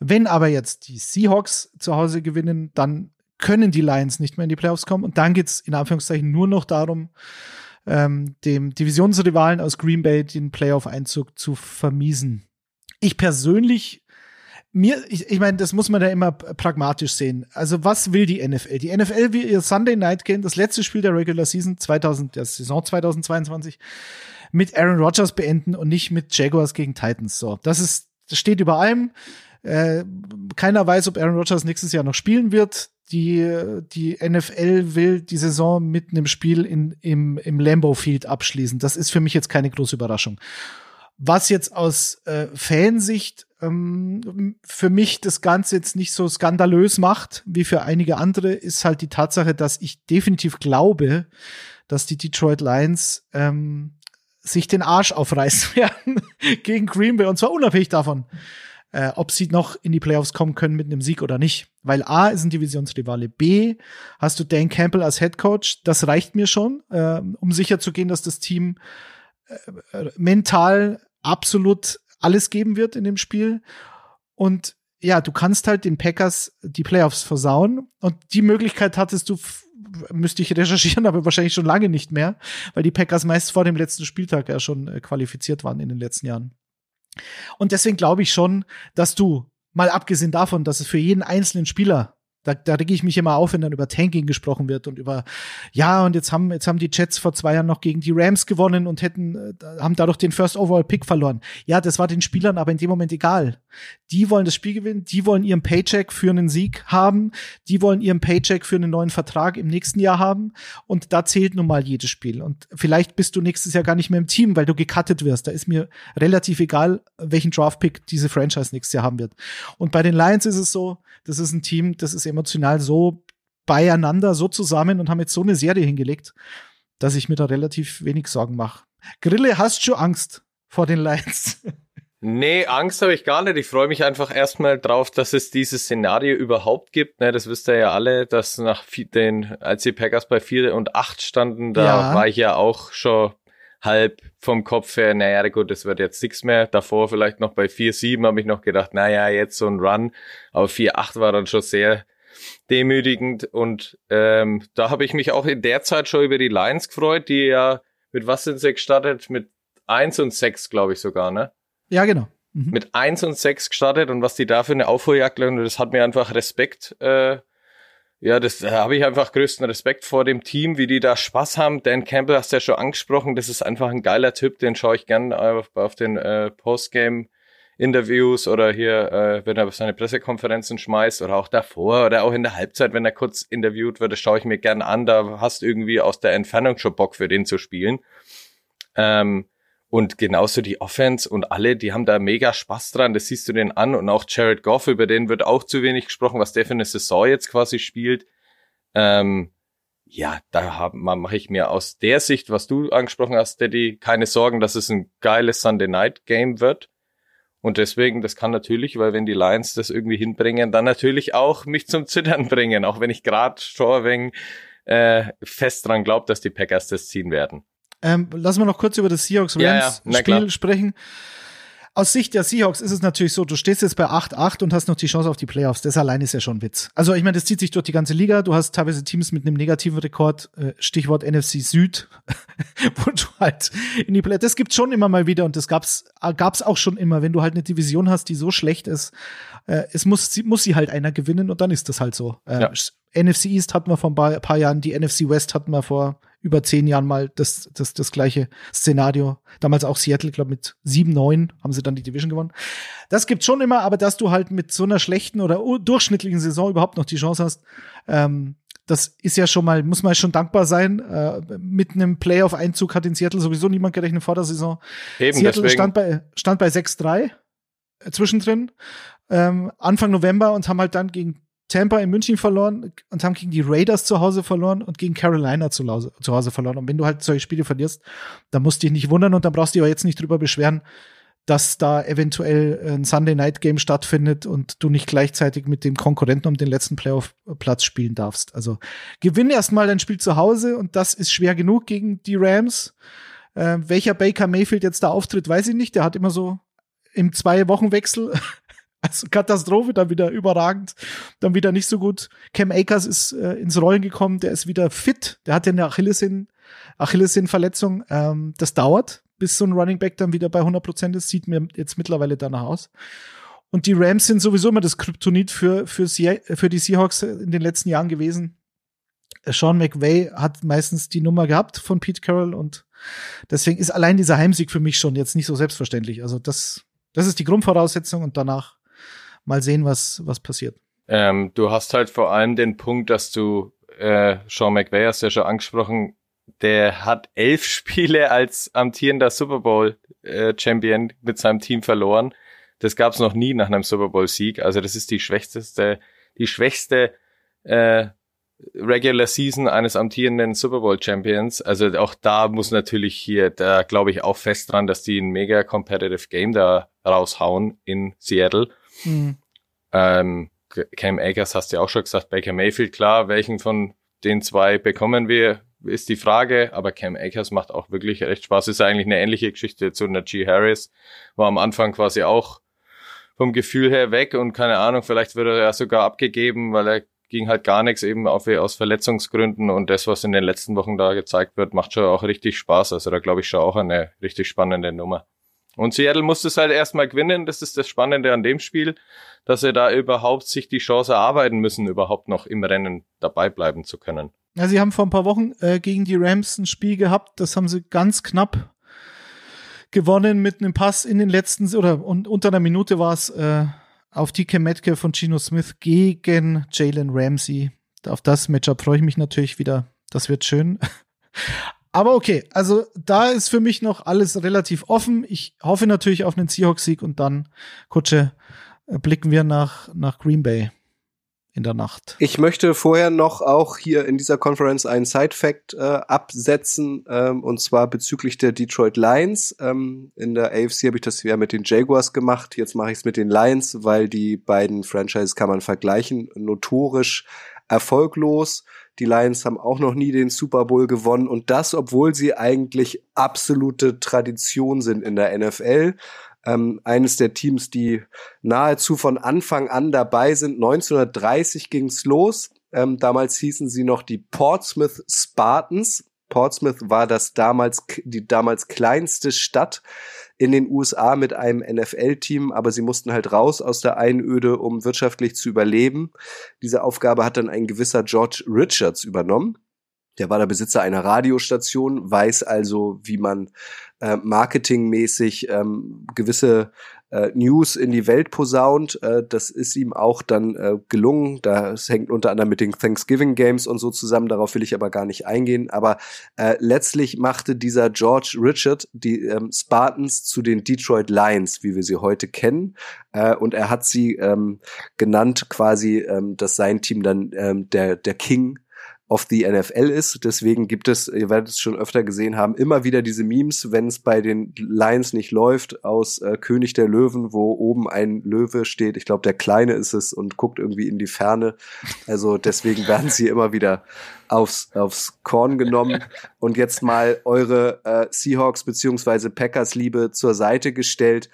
Wenn aber jetzt die Seahawks zu Hause gewinnen, dann können die Lions nicht mehr in die Playoffs kommen. Und dann geht's in Anführungszeichen nur noch darum, ähm, dem Divisionsrivalen aus Green Bay den Playoff-Einzug zu vermiesen ich persönlich mir, ich, ich meine, das muss man ja immer pragmatisch sehen. Also, was will die NFL? Die NFL will ihr Sunday Night Game, das letzte Spiel der Regular Season 2000, der Saison 2022, mit Aaron Rodgers beenden und nicht mit Jaguars gegen Titans. So, das ist, das steht über allem. Äh, keiner weiß, ob Aaron Rodgers nächstes Jahr noch spielen wird. Die, die NFL will die Saison mit einem Spiel in, im, im Lambeau Field abschließen. Das ist für mich jetzt keine große Überraschung. Was jetzt aus äh, Fansicht ähm, für mich das Ganze jetzt nicht so skandalös macht wie für einige andere, ist halt die Tatsache, dass ich definitiv glaube, dass die Detroit Lions ähm, sich den Arsch aufreißen werden gegen Green Bay und zwar unabhängig davon, äh, ob sie noch in die Playoffs kommen können mit einem Sieg oder nicht. Weil A ist ein Divisionsrivale, B hast du Dan Campbell als Head Coach, das reicht mir schon, äh, um sicher zu gehen, dass das Team äh, mental absolut alles geben wird in dem Spiel. Und ja, du kannst halt den Packers die Playoffs versauen. Und die Möglichkeit hattest du müsste ich recherchieren, aber wahrscheinlich schon lange nicht mehr, weil die Packers meist vor dem letzten Spieltag ja schon äh, qualifiziert waren in den letzten Jahren. Und deswegen glaube ich schon, dass du, mal abgesehen davon, dass es für jeden einzelnen Spieler da, da reg ich mich immer auf, wenn dann über Tanking gesprochen wird und über, ja, und jetzt haben, jetzt haben die Jets vor zwei Jahren noch gegen die Rams gewonnen und hätten, äh, haben dadurch den First Overall Pick verloren. Ja, das war den Spielern aber in dem Moment egal. Die wollen das Spiel gewinnen, die wollen ihren Paycheck für einen Sieg haben, die wollen ihren Paycheck für einen neuen Vertrag im nächsten Jahr haben und da zählt nun mal jedes Spiel. Und vielleicht bist du nächstes Jahr gar nicht mehr im Team, weil du gecuttet wirst. Da ist mir relativ egal, welchen Draft Pick diese Franchise nächstes Jahr haben wird. Und bei den Lions ist es so, das ist ein Team, das ist emotional so beieinander, so zusammen und haben jetzt so eine Serie hingelegt, dass ich mir da relativ wenig Sorgen mache. Grille, hast du Angst vor den Lions? Nee, Angst habe ich gar nicht. Ich freue mich einfach erstmal drauf, dass es dieses Szenario überhaupt gibt. Ne, das wisst ihr ja alle, dass nach den, als die Packers bei 4 und 8 standen, da ja. war ich ja auch schon halb vom Kopf her, naja, gut, das wird jetzt nichts mehr. Davor vielleicht noch bei 4-7 habe ich noch gedacht, naja, jetzt so ein Run. Aber 4-8 war dann schon sehr demütigend. Und ähm, da habe ich mich auch in der Zeit schon über die Lions gefreut, die ja mit was sind sie gestartet? Mit 1 und 6, glaube ich sogar, ne? Ja, genau. Mhm. Mit 1 und 6 gestartet und was die da für eine Aufholjagd und das hat mir einfach Respekt äh, ja, das da habe ich einfach größten Respekt vor dem Team, wie die da Spaß haben. Dan Campbell hast du ja schon angesprochen, das ist einfach ein geiler Typ, den schaue ich gern auf, auf den äh, Postgame Interviews oder hier, äh, wenn er seine Pressekonferenzen schmeißt oder auch davor oder auch in der Halbzeit, wenn er kurz interviewt wird, das schaue ich mir gern an. Da hast du irgendwie aus der Entfernung schon Bock für den zu spielen. Ähm, und genauso die Offense und alle, die haben da mega Spaß dran. Das siehst du den an. Und auch Jared Goff, über den wird auch zu wenig gesprochen, was der für eine Saison jetzt quasi spielt. Ähm, ja, da mache ich mir aus der Sicht, was du angesprochen hast, Daddy, keine Sorgen, dass es ein geiles Sunday Night Game wird. Und deswegen, das kann natürlich, weil wenn die Lions das irgendwie hinbringen, dann natürlich auch mich zum Zittern bringen, auch wenn ich gerade schon wenig, äh, fest dran glaube, dass die Packers das ziehen werden. Ähm, lassen wir noch kurz über das Seahawks-Rams-Spiel ja, ja. sprechen. Aus Sicht der Seahawks ist es natürlich so, du stehst jetzt bei 8-8 und hast noch die Chance auf die Playoffs. Das allein ist ja schon Witz. Also ich meine, das zieht sich durch die ganze Liga. Du hast teilweise Teams mit einem negativen Rekord, äh, Stichwort NFC Süd, wo du halt in die Playoffs, das gibt's schon immer mal wieder und das gab's, äh, gab's auch schon immer, wenn du halt eine Division hast, die so schlecht ist, äh, es muss, muss sie halt einer gewinnen und dann ist das halt so. Äh, ja. NFC East hatten wir vor ein paar Jahren, die NFC West hatten wir vor über zehn Jahren mal das, das, das gleiche Szenario. Damals auch Seattle, glaube mit 7-9 haben sie dann die Division gewonnen. Das gibt's schon immer, aber dass du halt mit so einer schlechten oder durchschnittlichen Saison überhaupt noch die Chance hast, ähm, das ist ja schon mal, muss man schon dankbar sein. Äh, mit einem Playoff-Einzug hat in Seattle sowieso niemand gerechnet vor der Saison. Eben, Seattle deswegen. stand bei, stand bei 6-3 äh, zwischendrin. Ähm, Anfang November und haben halt dann gegen Tampa in München verloren und haben gegen die Raiders zu Hause verloren und gegen Carolina zu Hause, zu Hause verloren. Und wenn du halt solche Spiele verlierst, dann musst du dich nicht wundern und dann brauchst du dich auch jetzt nicht drüber beschweren, dass da eventuell ein Sunday Night Game stattfindet und du nicht gleichzeitig mit dem Konkurrenten um den letzten Playoff-Platz spielen darfst. Also gewinn erstmal dein Spiel zu Hause und das ist schwer genug gegen die Rams. Äh, welcher Baker Mayfield jetzt da auftritt, weiß ich nicht. Der hat immer so im Zwei-Wochen-Wechsel also Katastrophe, dann wieder überragend, dann wieder nicht so gut. Cam Akers ist äh, ins Rollen gekommen, der ist wieder fit, der hat ja eine Achillessehnenverletzung. Achillessehnenverletzung. Ähm, das dauert, bis so ein Running Back dann wieder bei 100 Prozent ist, sieht mir jetzt mittlerweile danach aus. Und die Rams sind sowieso immer das Kryptonit für, für, für die Seahawks in den letzten Jahren gewesen. Sean McVay hat meistens die Nummer gehabt von Pete Carroll und deswegen ist allein dieser Heimsieg für mich schon jetzt nicht so selbstverständlich. Also das, das ist die Grundvoraussetzung und danach mal sehen, was, was passiert. Ähm, du hast halt vor allem den Punkt, dass du, äh, Sean McVay hast ja schon angesprochen, der hat elf Spiele als amtierender Super Bowl äh, Champion mit seinem Team verloren. Das gab es noch nie nach einem Super Bowl Sieg. Also das ist die schwächste, die schwächste äh, Regular Season eines amtierenden Super Bowl Champions. Also auch da muss natürlich hier, da glaube ich auch fest dran, dass die ein mega competitive Game da raushauen in Seattle. Mhm. Ähm, Cam Akers hast du ja auch schon gesagt, Baker Mayfield, klar, welchen von den zwei bekommen wir, ist die Frage, aber Cam Akers macht auch wirklich recht Spaß. Ist eigentlich eine ähnliche Geschichte zu Najee Harris. War am Anfang quasi auch vom Gefühl her weg und keine Ahnung, vielleicht wird er sogar abgegeben, weil er ging halt gar nichts eben auf, aus Verletzungsgründen und das, was in den letzten Wochen da gezeigt wird, macht schon auch richtig Spaß. Also da glaube ich schon auch eine richtig spannende Nummer. Und Seattle muss es halt erstmal gewinnen. Das ist das Spannende an dem Spiel, dass sie da überhaupt sich die Chance erarbeiten müssen, überhaupt noch im Rennen dabei bleiben zu können. Ja, sie haben vor ein paar Wochen äh, gegen die Rams ein Spiel gehabt, das haben sie ganz knapp gewonnen mit einem Pass in den letzten oder und unter einer Minute war es äh, auf DK Metcalf von Gino Smith gegen Jalen Ramsey. Auf das Matchup freue ich mich natürlich wieder. Das wird schön. Aber okay, also da ist für mich noch alles relativ offen. Ich hoffe natürlich auf einen Seahawks-Sieg und dann, Kutsche, äh, blicken wir nach, nach Green Bay in der Nacht. Ich möchte vorher noch auch hier in dieser Conference einen Side-Fact äh, absetzen, ähm, und zwar bezüglich der Detroit Lions. Ähm, in der AFC habe ich das ja mit den Jaguars gemacht, jetzt mache ich es mit den Lions, weil die beiden Franchises kann man vergleichen, notorisch erfolglos. Die Lions haben auch noch nie den Super Bowl gewonnen und das, obwohl sie eigentlich absolute Tradition sind in der NFL ähm, eines der Teams, die nahezu von Anfang an dabei sind. 1930 ging's los. Ähm, damals hießen sie noch die Portsmouth Spartans. Portsmouth war das damals die damals kleinste Stadt in den USA mit einem NFL-Team, aber sie mussten halt raus aus der Einöde, um wirtschaftlich zu überleben. Diese Aufgabe hat dann ein gewisser George Richards übernommen. Der war der Besitzer einer Radiostation, weiß also, wie man äh, marketingmäßig ähm, gewisse äh, News in die Welt posaunt. Äh, das ist ihm auch dann äh, gelungen. Das hängt unter anderem mit den Thanksgiving Games und so zusammen. Darauf will ich aber gar nicht eingehen. Aber äh, letztlich machte dieser George Richard die ähm, Spartans zu den Detroit Lions, wie wir sie heute kennen. Äh, und er hat sie ähm, genannt quasi, ähm, dass sein Team dann ähm, der, der King of the NFL ist. Deswegen gibt es, ihr werdet es schon öfter gesehen haben, immer wieder diese Memes, wenn es bei den Lions nicht läuft, aus äh, König der Löwen, wo oben ein Löwe steht. Ich glaube, der Kleine ist es und guckt irgendwie in die Ferne. Also deswegen werden sie immer wieder aufs, aufs Korn genommen. Und jetzt mal eure äh, Seahawks beziehungsweise Packers Liebe zur Seite gestellt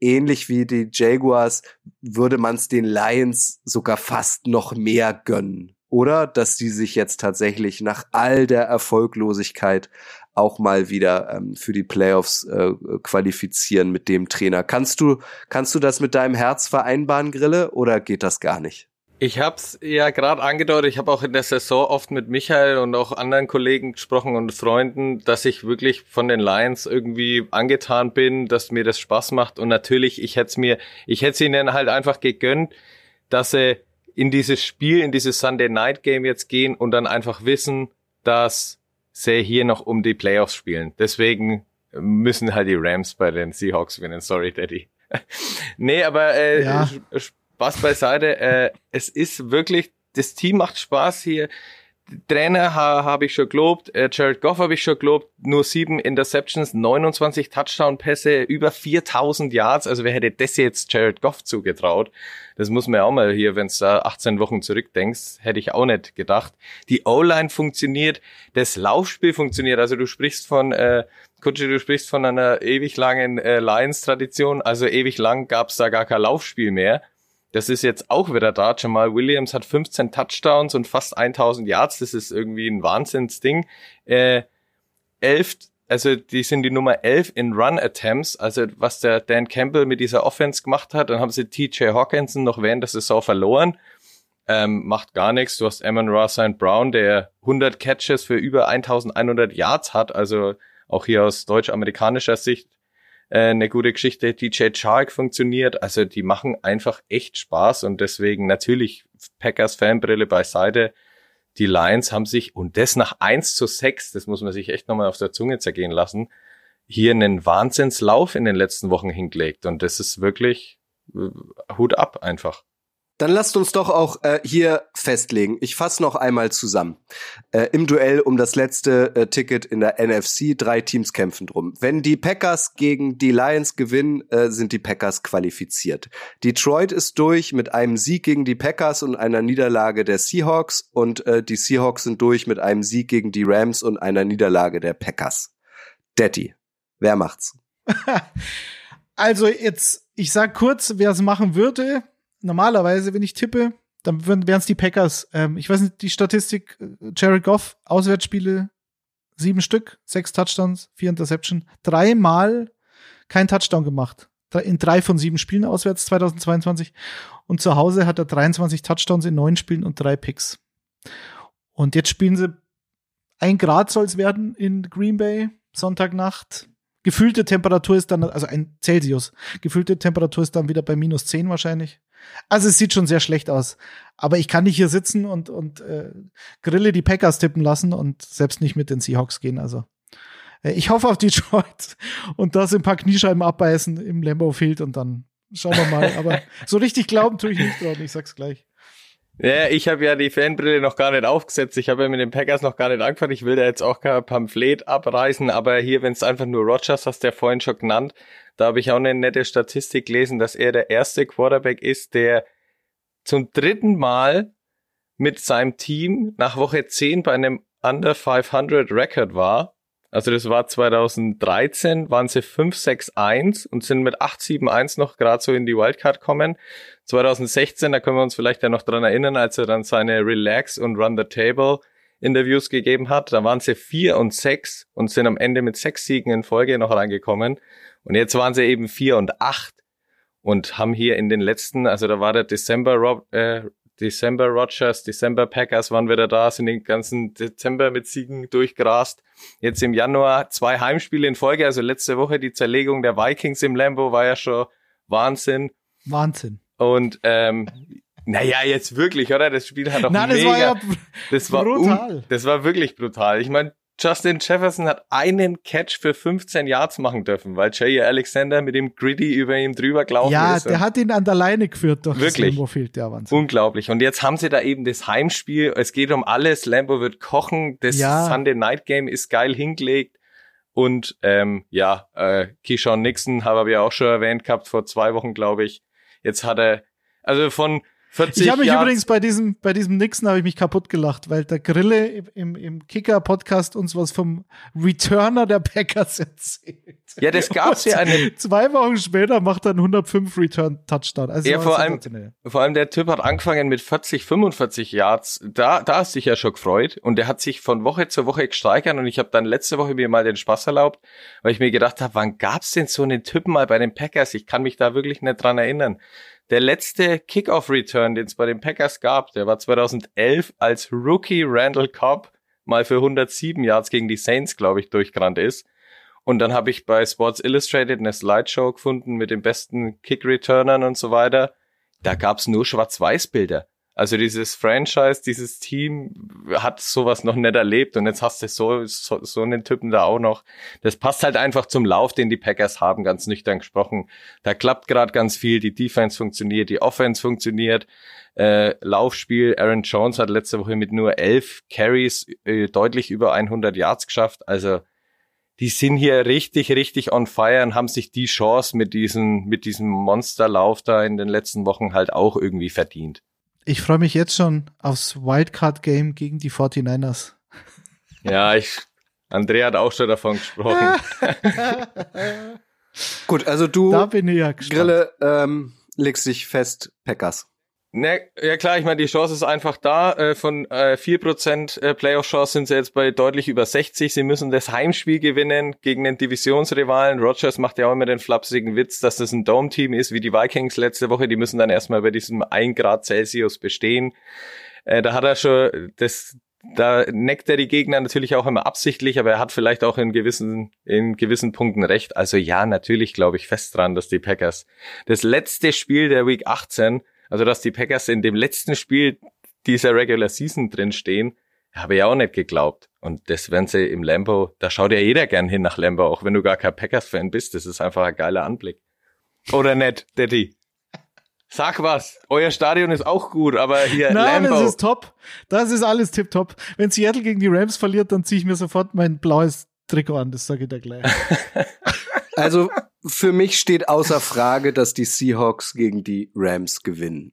ähnlich wie die Jaguars würde man es den Lions sogar fast noch mehr gönnen oder dass die sich jetzt tatsächlich nach all der Erfolglosigkeit auch mal wieder ähm, für die Playoffs äh, qualifizieren mit dem Trainer. Kannst du kannst du das mit deinem Herz vereinbaren, Grille, oder geht das gar nicht? Ich hab's ja gerade angedeutet, ich habe auch in der Saison oft mit Michael und auch anderen Kollegen gesprochen und Freunden, dass ich wirklich von den Lions irgendwie angetan bin, dass mir das Spaß macht und natürlich, ich hätte mir, ich hätte ihnen halt einfach gegönnt, dass sie in dieses Spiel, in dieses Sunday Night Game jetzt gehen und dann einfach wissen, dass sie hier noch um die Playoffs spielen. Deswegen müssen halt die Rams bei den Seahawks gewinnen. Sorry, Daddy. nee, aber äh, ja. Spaß beiseite. Äh, es ist wirklich, das Team macht Spaß hier. Trainer ha, habe ich schon gelobt, äh, Jared Goff habe ich schon gelobt, nur sieben Interceptions, 29 Touchdown-Pässe, über 4000 Yards. Also wer hätte das jetzt Jared Goff zugetraut? Das muss man auch mal hier, wenn du da 18 Wochen zurückdenkst, hätte ich auch nicht gedacht. Die O-Line funktioniert, das Laufspiel funktioniert. Also du sprichst von, äh, Kutsche, du sprichst von einer ewig langen äh, Lions-Tradition. Also ewig lang gab's da gar kein Laufspiel mehr. Das ist jetzt auch wieder da. Jamal Williams hat 15 Touchdowns und fast 1000 Yards. Das ist irgendwie ein Wahnsinnsding. Äh, elf, also die sind die Nummer 11 in Run Attempts. Also was der Dan Campbell mit dieser Offense gemacht hat, dann haben sie TJ Hawkinson noch während der Saison verloren. Ähm, macht gar nichts. Du hast Amon Ross St. Brown, der 100 Catches für über 1100 Yards hat. Also auch hier aus deutsch-amerikanischer Sicht äh, eine gute Geschichte. DJ Chark funktioniert. Also die machen einfach echt Spaß und deswegen natürlich Packers Fanbrille beiseite. Die Lions haben sich, und das nach 1 zu 6, das muss man sich echt nochmal auf der Zunge zergehen lassen, hier einen Wahnsinnslauf in den letzten Wochen hingelegt. Und das ist wirklich äh, Hut ab einfach. Dann lasst uns doch auch äh, hier festlegen. Ich fasse noch einmal zusammen. Äh, Im Duell um das letzte äh, Ticket in der NFC, drei Teams kämpfen drum. Wenn die Packers gegen die Lions gewinnen, äh, sind die Packers qualifiziert. Detroit ist durch mit einem Sieg gegen die Packers und einer Niederlage der Seahawks und äh, die Seahawks sind durch mit einem Sieg gegen die Rams und einer Niederlage der Packers. Daddy, wer macht's? also jetzt, ich sag kurz, wer es machen würde normalerweise, wenn ich tippe, dann wären es die Packers. Ähm, ich weiß nicht, die Statistik, äh, Jared Goff, Auswärtsspiele, sieben Stück, sechs Touchdowns, vier Interception, dreimal kein Touchdown gemacht. In drei von sieben Spielen auswärts 2022. Und zu Hause hat er 23 Touchdowns in neun Spielen und drei Picks. Und jetzt spielen sie ein Grad soll es werden in Green Bay, Sonntagnacht. Gefühlte Temperatur ist dann, also ein Celsius. Gefühlte Temperatur ist dann wieder bei minus zehn wahrscheinlich. Also es sieht schon sehr schlecht aus. Aber ich kann nicht hier sitzen und, und äh, Grille die Packers tippen lassen und selbst nicht mit den Seahawks gehen. Also äh, ich hoffe auf Detroit und das ein paar Kniescheiben abbeißen im Lambeau Field und dann schauen wir mal. Aber so richtig glauben tue ich nicht dran, ich sag's gleich. Ja, ich habe ja die Fanbrille noch gar nicht aufgesetzt. Ich habe ja mit den Packers noch gar nicht angefangen. Ich will da jetzt auch kein Pamphlet abreißen, aber hier, wenn es einfach nur Rogers, hast ja vorhin schon genannt, da habe ich auch eine nette Statistik gelesen, dass er der erste Quarterback ist, der zum dritten Mal mit seinem Team nach Woche 10 bei einem Under 500 Record war. Also das war 2013, waren sie 5-6-1 und sind mit 8-7-1 noch gerade so in die Wildcard kommen. 2016, da können wir uns vielleicht ja noch dran erinnern, als er dann seine Relax und Run the Table Interviews gegeben hat. Da waren sie 4 und 6 und sind am Ende mit sechs Siegen in Folge noch reingekommen. Und jetzt waren sie eben 4 und 8 und haben hier in den letzten, also da war der December, äh, December Rogers, December Packers waren wieder da, sind den ganzen Dezember mit Siegen durchgrast. Jetzt im Januar zwei Heimspiele in Folge, also letzte Woche die Zerlegung der Vikings im Lambo war ja schon Wahnsinn. Wahnsinn. Und ähm, naja, jetzt wirklich, oder? Das Spiel hat doch Nein, mega. das war ja das war brutal. das war wirklich brutal. Ich meine, Justin Jefferson hat einen Catch für 15 Yards machen dürfen, weil Jay Alexander mit dem Gritty über ihm drüber gelaufen ja, ist. Ja, der hat ihn an der Leine geführt durch Wirklich? das Lambo-Field, der Wahnsinn. Unglaublich. Und jetzt haben sie da eben das Heimspiel. Es geht um alles. Lambo wird kochen. Das Ja. Sunday Night Game ist geil hingelegt. Und ähm, ja, äh, Keyshawn Nixon habe ich ja auch schon erwähnt gehabt vor zwei Wochen, glaube ich. Jetzt hat er, also von 40 Ich habe mich Yards, übrigens bei diesem, bei diesem Nixon habe ich mich kaputt gelacht, weil der Grille im, im, Kicker-Podcast uns was vom Returner der Packers erzählt. Ja, das gab's ja eine, Zwei Wochen später macht er einen 105 Return-Touchdown. Also Ja, vor allem-. Vor allem der Typ hat angefangen mit 40, 45 Yards. Da, da hast du dich ja schon gefreut. Und der hat sich von Woche zu Woche gesteigert. Und ich habe dann letzte Woche mir mal den Spaß erlaubt, weil ich mir gedacht habe, wann gab's denn so einen Typen mal bei den Packers? Ich kann mich da wirklich nicht dran erinnern. Der letzte Kickoff-Return, den es bei den Packers gab, der war 2011, als Rookie Randall Cobb mal für 107 Yards gegen die Saints, glaube ich, durchgerannt ist. Und dann habe ich bei Sports Illustrated eine Slideshow gefunden mit den besten Kick-Returnern und so weiter. Da gab's nur Schwarz-Weiß-Bilder. Also dieses Franchise, dieses Team hat sowas noch nicht erlebt und jetzt hast du so, so, so einen Typen da auch noch. Das passt halt einfach zum Lauf, den die Packers haben, ganz nüchtern gesprochen. Da klappt gerade ganz viel, die Defense funktioniert, die Offense funktioniert. Äh, Laufspiel, Aaron Jones hat letzte Woche mit nur elf Carries äh, deutlich über 100 Yards geschafft. Also die sind hier richtig, richtig on fire und haben sich die Chance mit diesem, mit diesem Monsterlauf da in den letzten Wochen halt auch irgendwie verdient. Ich freue mich jetzt schon aufs Wildcard-Game gegen die 49ers. Ja, ich, Andrea hat auch schon davon gesprochen. Gut, also du, da bin ich ja gespannt. Grille, ähm, legst dich fest, Packers. Ne, ja klar, ich meine, die Chance ist einfach da. Äh, von äh, 4% äh, Playoff-Chance sind sie jetzt bei deutlich über 60. Sie müssen das Heimspiel gewinnen gegen den Divisionsrivalen. Rogers macht ja auch immer den flapsigen Witz, dass das ein Dome-Team ist, wie die Vikings letzte Woche. Die müssen dann erstmal bei diesem 1 Grad Celsius bestehen. Äh, da hat er schon das da neckt er die Gegner natürlich auch immer absichtlich, aber er hat vielleicht auch in gewissen, in gewissen Punkten recht. Also ja, natürlich glaube ich fest dran, dass die Packers das letzte Spiel der Week 18, also dass die Packers in dem letzten Spiel dieser Regular Season drin stehen, habe ich auch nicht geglaubt. Und das werden sie im Lambo, da schaut ja jeder gern hin nach Lambo, auch wenn du gar kein Packers-Fan bist. Das ist einfach ein geiler Anblick. Oder nicht, Daddy? Sag was. Euer Stadion ist auch gut, aber hier Nein, Lambo. das ist top. Das ist alles tipptopp. Wenn Seattle gegen die Rams verliert, dann ziehe ich mir sofort mein blaues Trikot an. Das sage ich dir gleich. Also für mich steht außer Frage, dass die Seahawks gegen die Rams gewinnen.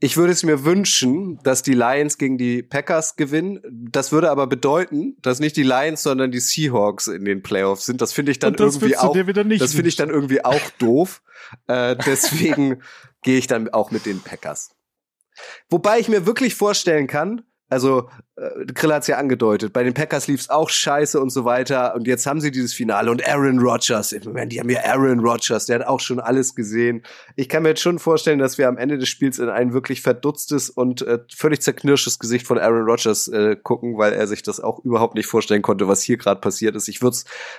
Ich würde es mir wünschen, dass die Lions gegen die Packers gewinnen. Das würde aber bedeuten, dass nicht die Lions, sondern die Seahawks in den Playoffs sind. Das finde ich dann irgendwie auch. das finde ich dann irgendwie auch doof. Äh, deswegen gehe ich dann auch mit den Packers. Wobei ich mir wirklich vorstellen kann, also äh, Grill hat's ja angedeutet, bei den Packers lief's auch scheiße und so weiter und jetzt haben sie dieses Finale und Aaron Rodgers, ich meine, die haben ja Aaron Rodgers, der hat auch schon alles gesehen. Ich kann mir jetzt schon vorstellen, dass wir am Ende des Spiels in ein wirklich verdutztes und äh, völlig zerknirschtes Gesicht von Aaron Rodgers äh, gucken, weil er sich das auch überhaupt nicht vorstellen konnte, was hier gerade passiert ist. Ich würde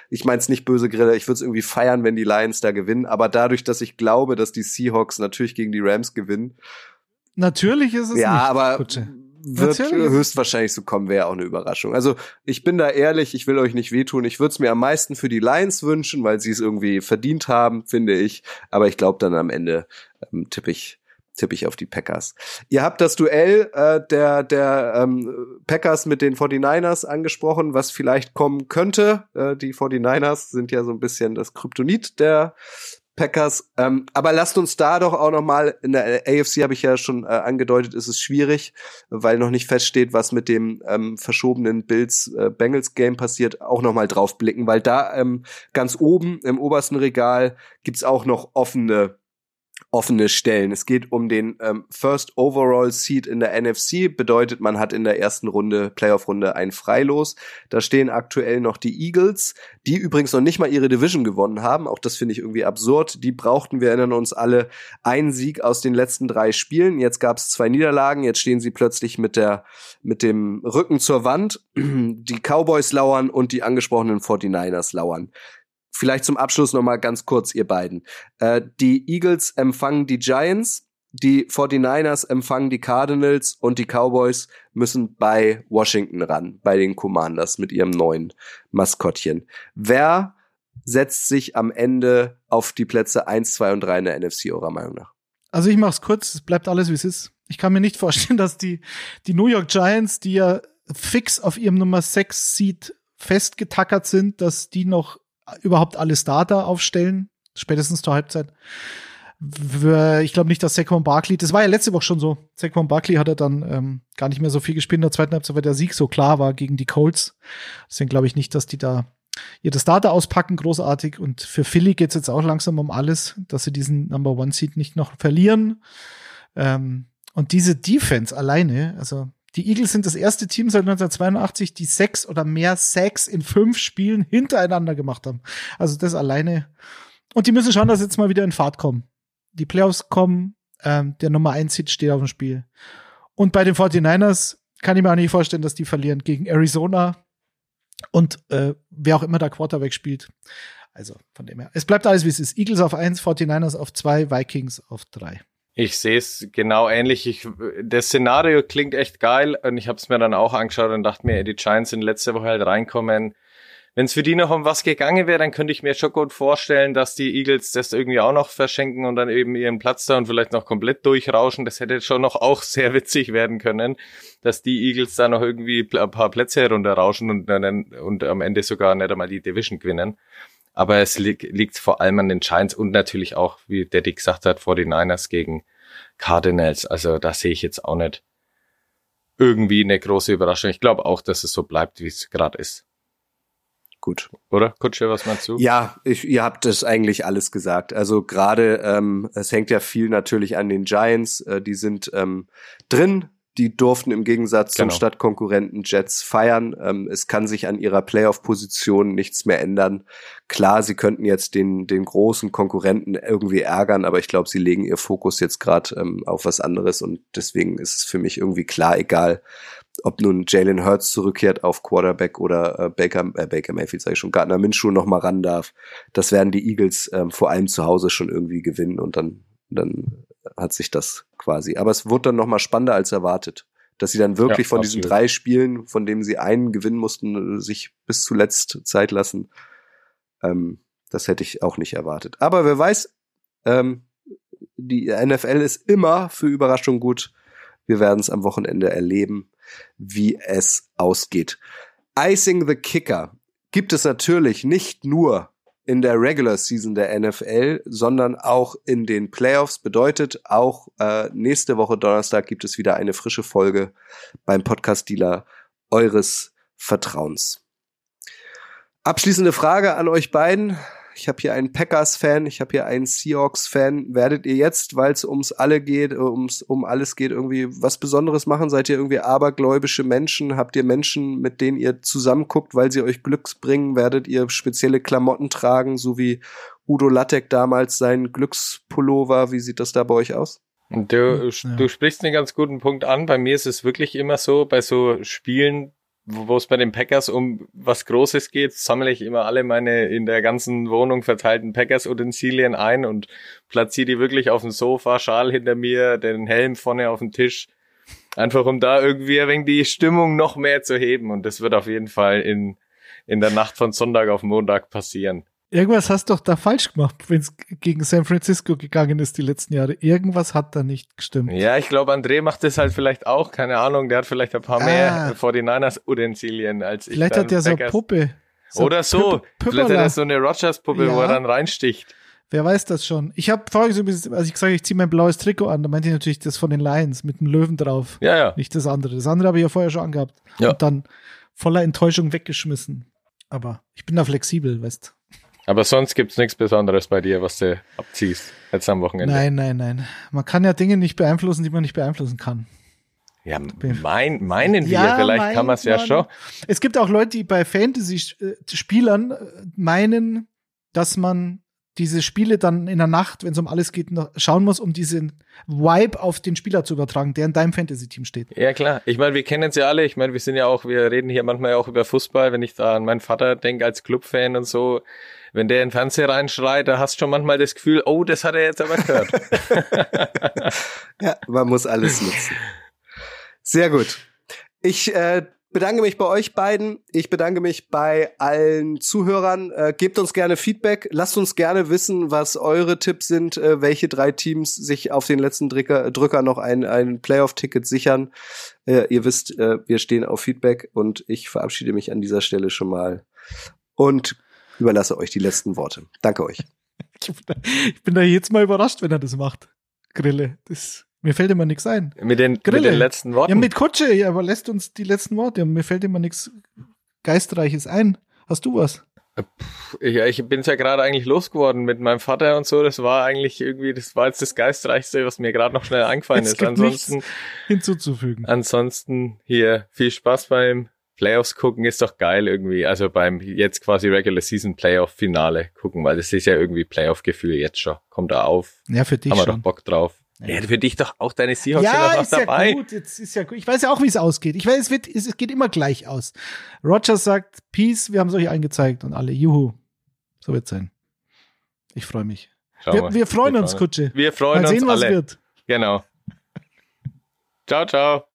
ich mein's nicht böse Grille, ich würde es irgendwie feiern, wenn die Lions da gewinnen, aber dadurch, dass ich glaube, dass die Seahawks natürlich gegen die Rams gewinnen, Natürlich ist es ja, nicht. aber Kutsche. Wird Natürlich. höchstwahrscheinlich so kommen, wäre auch eine Überraschung. Also ich bin da ehrlich, ich will euch nicht wehtun. Ich würde es mir am meisten für die Lions wünschen, weil sie es irgendwie verdient haben, finde ich. Aber ich glaube dann am Ende ähm, tippe ich tippe ich auf die Packers. Ihr habt das Duell äh, der der ähm, Packers mit den 49ers angesprochen, was vielleicht kommen könnte. Äh, die 49ers sind ja so ein bisschen das Kryptonit der Packers. Ähm, aber lasst uns da doch auch noch mal in der AFC habe ich ja schon äh, angedeutet, ist es schwierig, weil noch nicht feststeht, was mit dem ähm, verschobenen Bills äh, Bengals Game passiert, auch noch mal drauf blicken, weil da ähm, ganz oben im obersten Regal gibt's auch noch offene offene Stellen. Es geht um den ähm, First Overall Seed in der NFC, bedeutet, man hat in der ersten Runde, Playoff-Runde, ein Freilos. Da stehen aktuell noch die Eagles, die übrigens noch nicht mal ihre Division gewonnen haben. Auch das finde ich irgendwie absurd. Die brauchten, wir erinnern uns alle, einen Sieg aus den letzten drei Spielen. Jetzt gab es zwei Niederlagen, jetzt stehen sie plötzlich mit der mit dem Rücken zur Wand. Die Cowboys lauern und die angesprochenen 49ers lauern. Vielleicht zum Abschluss noch mal ganz kurz, ihr beiden. Äh, die Eagles empfangen die Giants, die 49ers empfangen die Cardinals und die Cowboys müssen bei Washington ran, bei den Commanders mit ihrem neuen Maskottchen. Wer setzt sich am Ende auf die Plätze 1, 2 und 3 in der NFC eurer Meinung nach? Also ich mach's kurz, es bleibt alles wie es ist. Ich kann mir nicht vorstellen, dass die, die New York Giants, die ja fix auf ihrem Nummer 6 Seed festgetackert sind, dass die noch überhaupt alle Starter aufstellen, spätestens zur Halbzeit. Ich glaube nicht, dass Saquon Barkley, das war ja letzte Woche schon so. Saquon Barkley hat er dann ähm, gar nicht mehr so viel gespielt in der zweiten Halbzeit, weil der Sieg so klar war gegen die Colts. Deswegen glaube ich nicht, dass die da ihre Starter auspacken, großartig. Und für Philly geht's jetzt auch langsam um alles, dass sie diesen Number One Seed nicht noch verlieren. Ähm, und diese Defense alleine, also die Eagles sind das erste Team seit 1982, die sechs oder mehr Sacks in fünf Spielen hintereinander gemacht haben. Also das alleine. Und die müssen schauen, dass sie jetzt mal wieder in Fahrt kommen. Die Playoffs kommen, ähm, der Nummer 1 Seed steht auf dem Spiel. Und bei den 49ers kann ich mir auch nicht vorstellen, dass die verlieren gegen Arizona und äh, wer auch immer da Quarterback spielt. Also von dem her. Es bleibt alles, wie es ist. Eagles auf 1, 49ers auf 2, Vikings auf 3. Ich sehe es genau ähnlich. Ich, das Szenario klingt echt geil und ich habe es mir dann auch angeschaut und dachte mir, die Giants sind letzte Woche halt reinkommen. Wenn es für die noch um was gegangen wäre, dann könnte ich mir schon gut vorstellen, dass die Eagles das irgendwie auch noch verschenken und dann eben ihren Platz da und vielleicht noch komplett durchrauschen. Das hätte schon noch auch sehr witzig werden können, dass die Eagles da noch irgendwie ein paar Plätze herunterrauschen und dann und am Ende sogar nicht einmal die Division gewinnen. Aber es li liegt vor allem an den Giants und natürlich auch, wie Daddy gesagt hat, 49ers gegen Cardinals. Also da sehe ich jetzt auch nicht irgendwie eine große Überraschung. Ich glaube auch, dass es so bleibt, wie es gerade ist. Gut. Oder? Kutsche, was meinst du? Ja, ich, ihr habt das eigentlich alles gesagt. Also gerade, ähm, es hängt ja viel natürlich an den Giants. Äh, die sind ähm, drin. Die durften im Gegensatz zum Genau. Stadtkonkurrenten Jets feiern. Ähm, es kann sich an ihrer Playoff-Position nichts mehr ändern. Klar, sie könnten jetzt den, den großen Konkurrenten irgendwie ärgern, aber ich glaube, sie legen ihr Fokus jetzt gerade ähm, auf was anderes und deswegen ist es für mich irgendwie klar, egal, ob nun Jalen Hurts zurückkehrt auf Quarterback oder äh, Baker, äh, Baker Mayfield, sage ich schon, Gardner Minshew noch mal ran darf. Das werden die Eagles ähm, vor allem zu Hause schon irgendwie gewinnen und dann, dann hat sich das quasi. Aber es wurde dann noch mal spannender als erwartet. Dass sie dann wirklich Ja, von diesen absolut. drei Spielen, von denen sie einen gewinnen mussten, äh, sich bis zuletzt Zeit lassen. Ähm, das hätte ich auch nicht erwartet. Aber wer weiß, ähm, die NFL ist immer für Überraschung gut. Wir werden es am Wochenende erleben, wie es ausgeht. Icing the Kicker gibt es natürlich nicht nur in der Regular Season der NFL, sondern auch in den Playoffs. Bedeutet, auch äh, nächste Woche Donnerstag gibt es wieder eine frische Folge beim Podcast-Dealer eures Vertrauens. Abschließende Frage an euch beiden. Ich habe hier einen Packers-Fan, ich habe hier einen Seahawks-Fan. Werdet ihr jetzt, weil es ums alle geht, äh, ums um alles geht, irgendwie was Besonderes machen? Seid ihr irgendwie abergläubische Menschen? Habt ihr Menschen, mit denen ihr zusammenguckt, weil sie euch Glücks bringen? Werdet ihr spezielle Klamotten tragen, so wie Udo Lattek damals sein Glückspullover? Wie sieht das da bei euch aus? Du, ja. du sprichst einen ganz guten Punkt an. Bei mir ist es wirklich immer so, bei so Spielen, wo es bei den Packers um was Großes geht, sammle ich immer alle meine in der ganzen Wohnung verteilten Packers-Utensilien ein und platziere die wirklich auf dem Sofa, Schal hinter mir, den Helm vorne auf dem Tisch. Einfach um da irgendwie ein wenig die Stimmung noch mehr zu heben. Und das wird auf jeden Fall in, in der Nacht von Sonntag auf Montag passieren. Irgendwas hast du doch da falsch gemacht, wenn es gegen San Francisco gegangen ist die letzten Jahre. Irgendwas hat da nicht gestimmt. Ja, ich glaube, André macht das halt vielleicht auch. Keine Ahnung, der hat vielleicht ein paar ah. mehr 49ers-Utensilien als ich. Vielleicht hat der so eine Puppe. So Oder so. Püpp vielleicht hat er so eine Rogers-Puppe, ja. wo er dann reinsticht. Wer weiß das schon? Ich habe vorher so, als ich gesagt habe, ich ziehe mein blaues Trikot an, da meinte ich natürlich das von den Lions mit dem Löwen drauf. Ja, ja. Nicht das andere. Das andere habe ich ja vorher schon angehabt. Ja. Und dann voller Enttäuschung weggeschmissen. Aber ich bin da flexibel, weißt aber sonst gibt's nichts Besonderes bei dir, was du abziehst jetzt am Wochenende. Nein, nein, nein. Man kann ja Dinge nicht beeinflussen, die man nicht beeinflussen kann. Ja, mein, meinen wir, ja, vielleicht kann man es ja schon. Es gibt auch Leute, die bei Fantasy-Spielern äh, meinen, dass man diese Spiele dann in der Nacht, wenn es um alles geht, schauen muss, um diesen Vibe auf den Spieler zu übertragen, der in deinem Fantasy-Team steht. Ja, klar. Ich meine, wir kennen es ja alle. Ich meine, wir sind ja auch, wir reden hier manchmal auch über Fußball, wenn ich da an meinen Vater denke als Clubfan und so wenn der in den Fernseher reinschreit, da hast du schon manchmal das Gefühl, oh, das hat er jetzt aber gehört. ja, man muss alles nutzen. Sehr gut. Ich äh, bedanke mich bei euch beiden. Ich bedanke mich bei allen Zuhörern. Äh, gebt uns gerne Feedback. Lasst uns gerne wissen, was eure Tipps sind, äh, welche drei Teams sich auf den letzten Drücker, Drücker noch ein, ein Playoff-Ticket sichern. Äh, ihr wisst, äh, wir stehen auf Feedback und ich verabschiede mich an dieser Stelle schon mal. Und überlasse euch die letzten Worte. Danke euch. ich, bin da, ich bin da jetzt mal überrascht, wenn er das macht. Grille. Das, mir fällt immer nichts ein. Mit den, Grille. mit den letzten Worten? Ja, mit Kutsche, ja, aber lässt uns die letzten Worte. Mir fällt immer nichts Geistreiches ein. Hast du was? Ja, ich bin's ja gerade eigentlich losgeworden mit meinem Vater und so. Das war eigentlich irgendwie, das war jetzt das Geistreichste, was mir gerade noch schnell eingefallen es ist. Ansonsten hinzuzufügen. Ansonsten hier viel Spaß beim Playoffs gucken ist doch geil irgendwie. Also beim jetzt quasi Regular Season Playoff Finale gucken, weil das ist ja irgendwie Playoff Gefühl jetzt schon. Kommt da auf. Ja, für dich Haben wir schon. doch Bock drauf. Ja, für dich doch auch deine Seahawks ja, sind doch ist dabei. Ja, gut, jetzt ist ja gut. Ich weiß ja auch, wie es ausgeht. Ich weiß, es wird, es geht immer gleich aus. Rogers sagt, Peace, wir haben es euch eingezeigt und alle, juhu. So wird's sein. Ich freue mich. Wir, wir, freuen wir uns. Kutsche. Wir freuen Mal sehen, uns alle. was wird. Genau. ciao, ciao.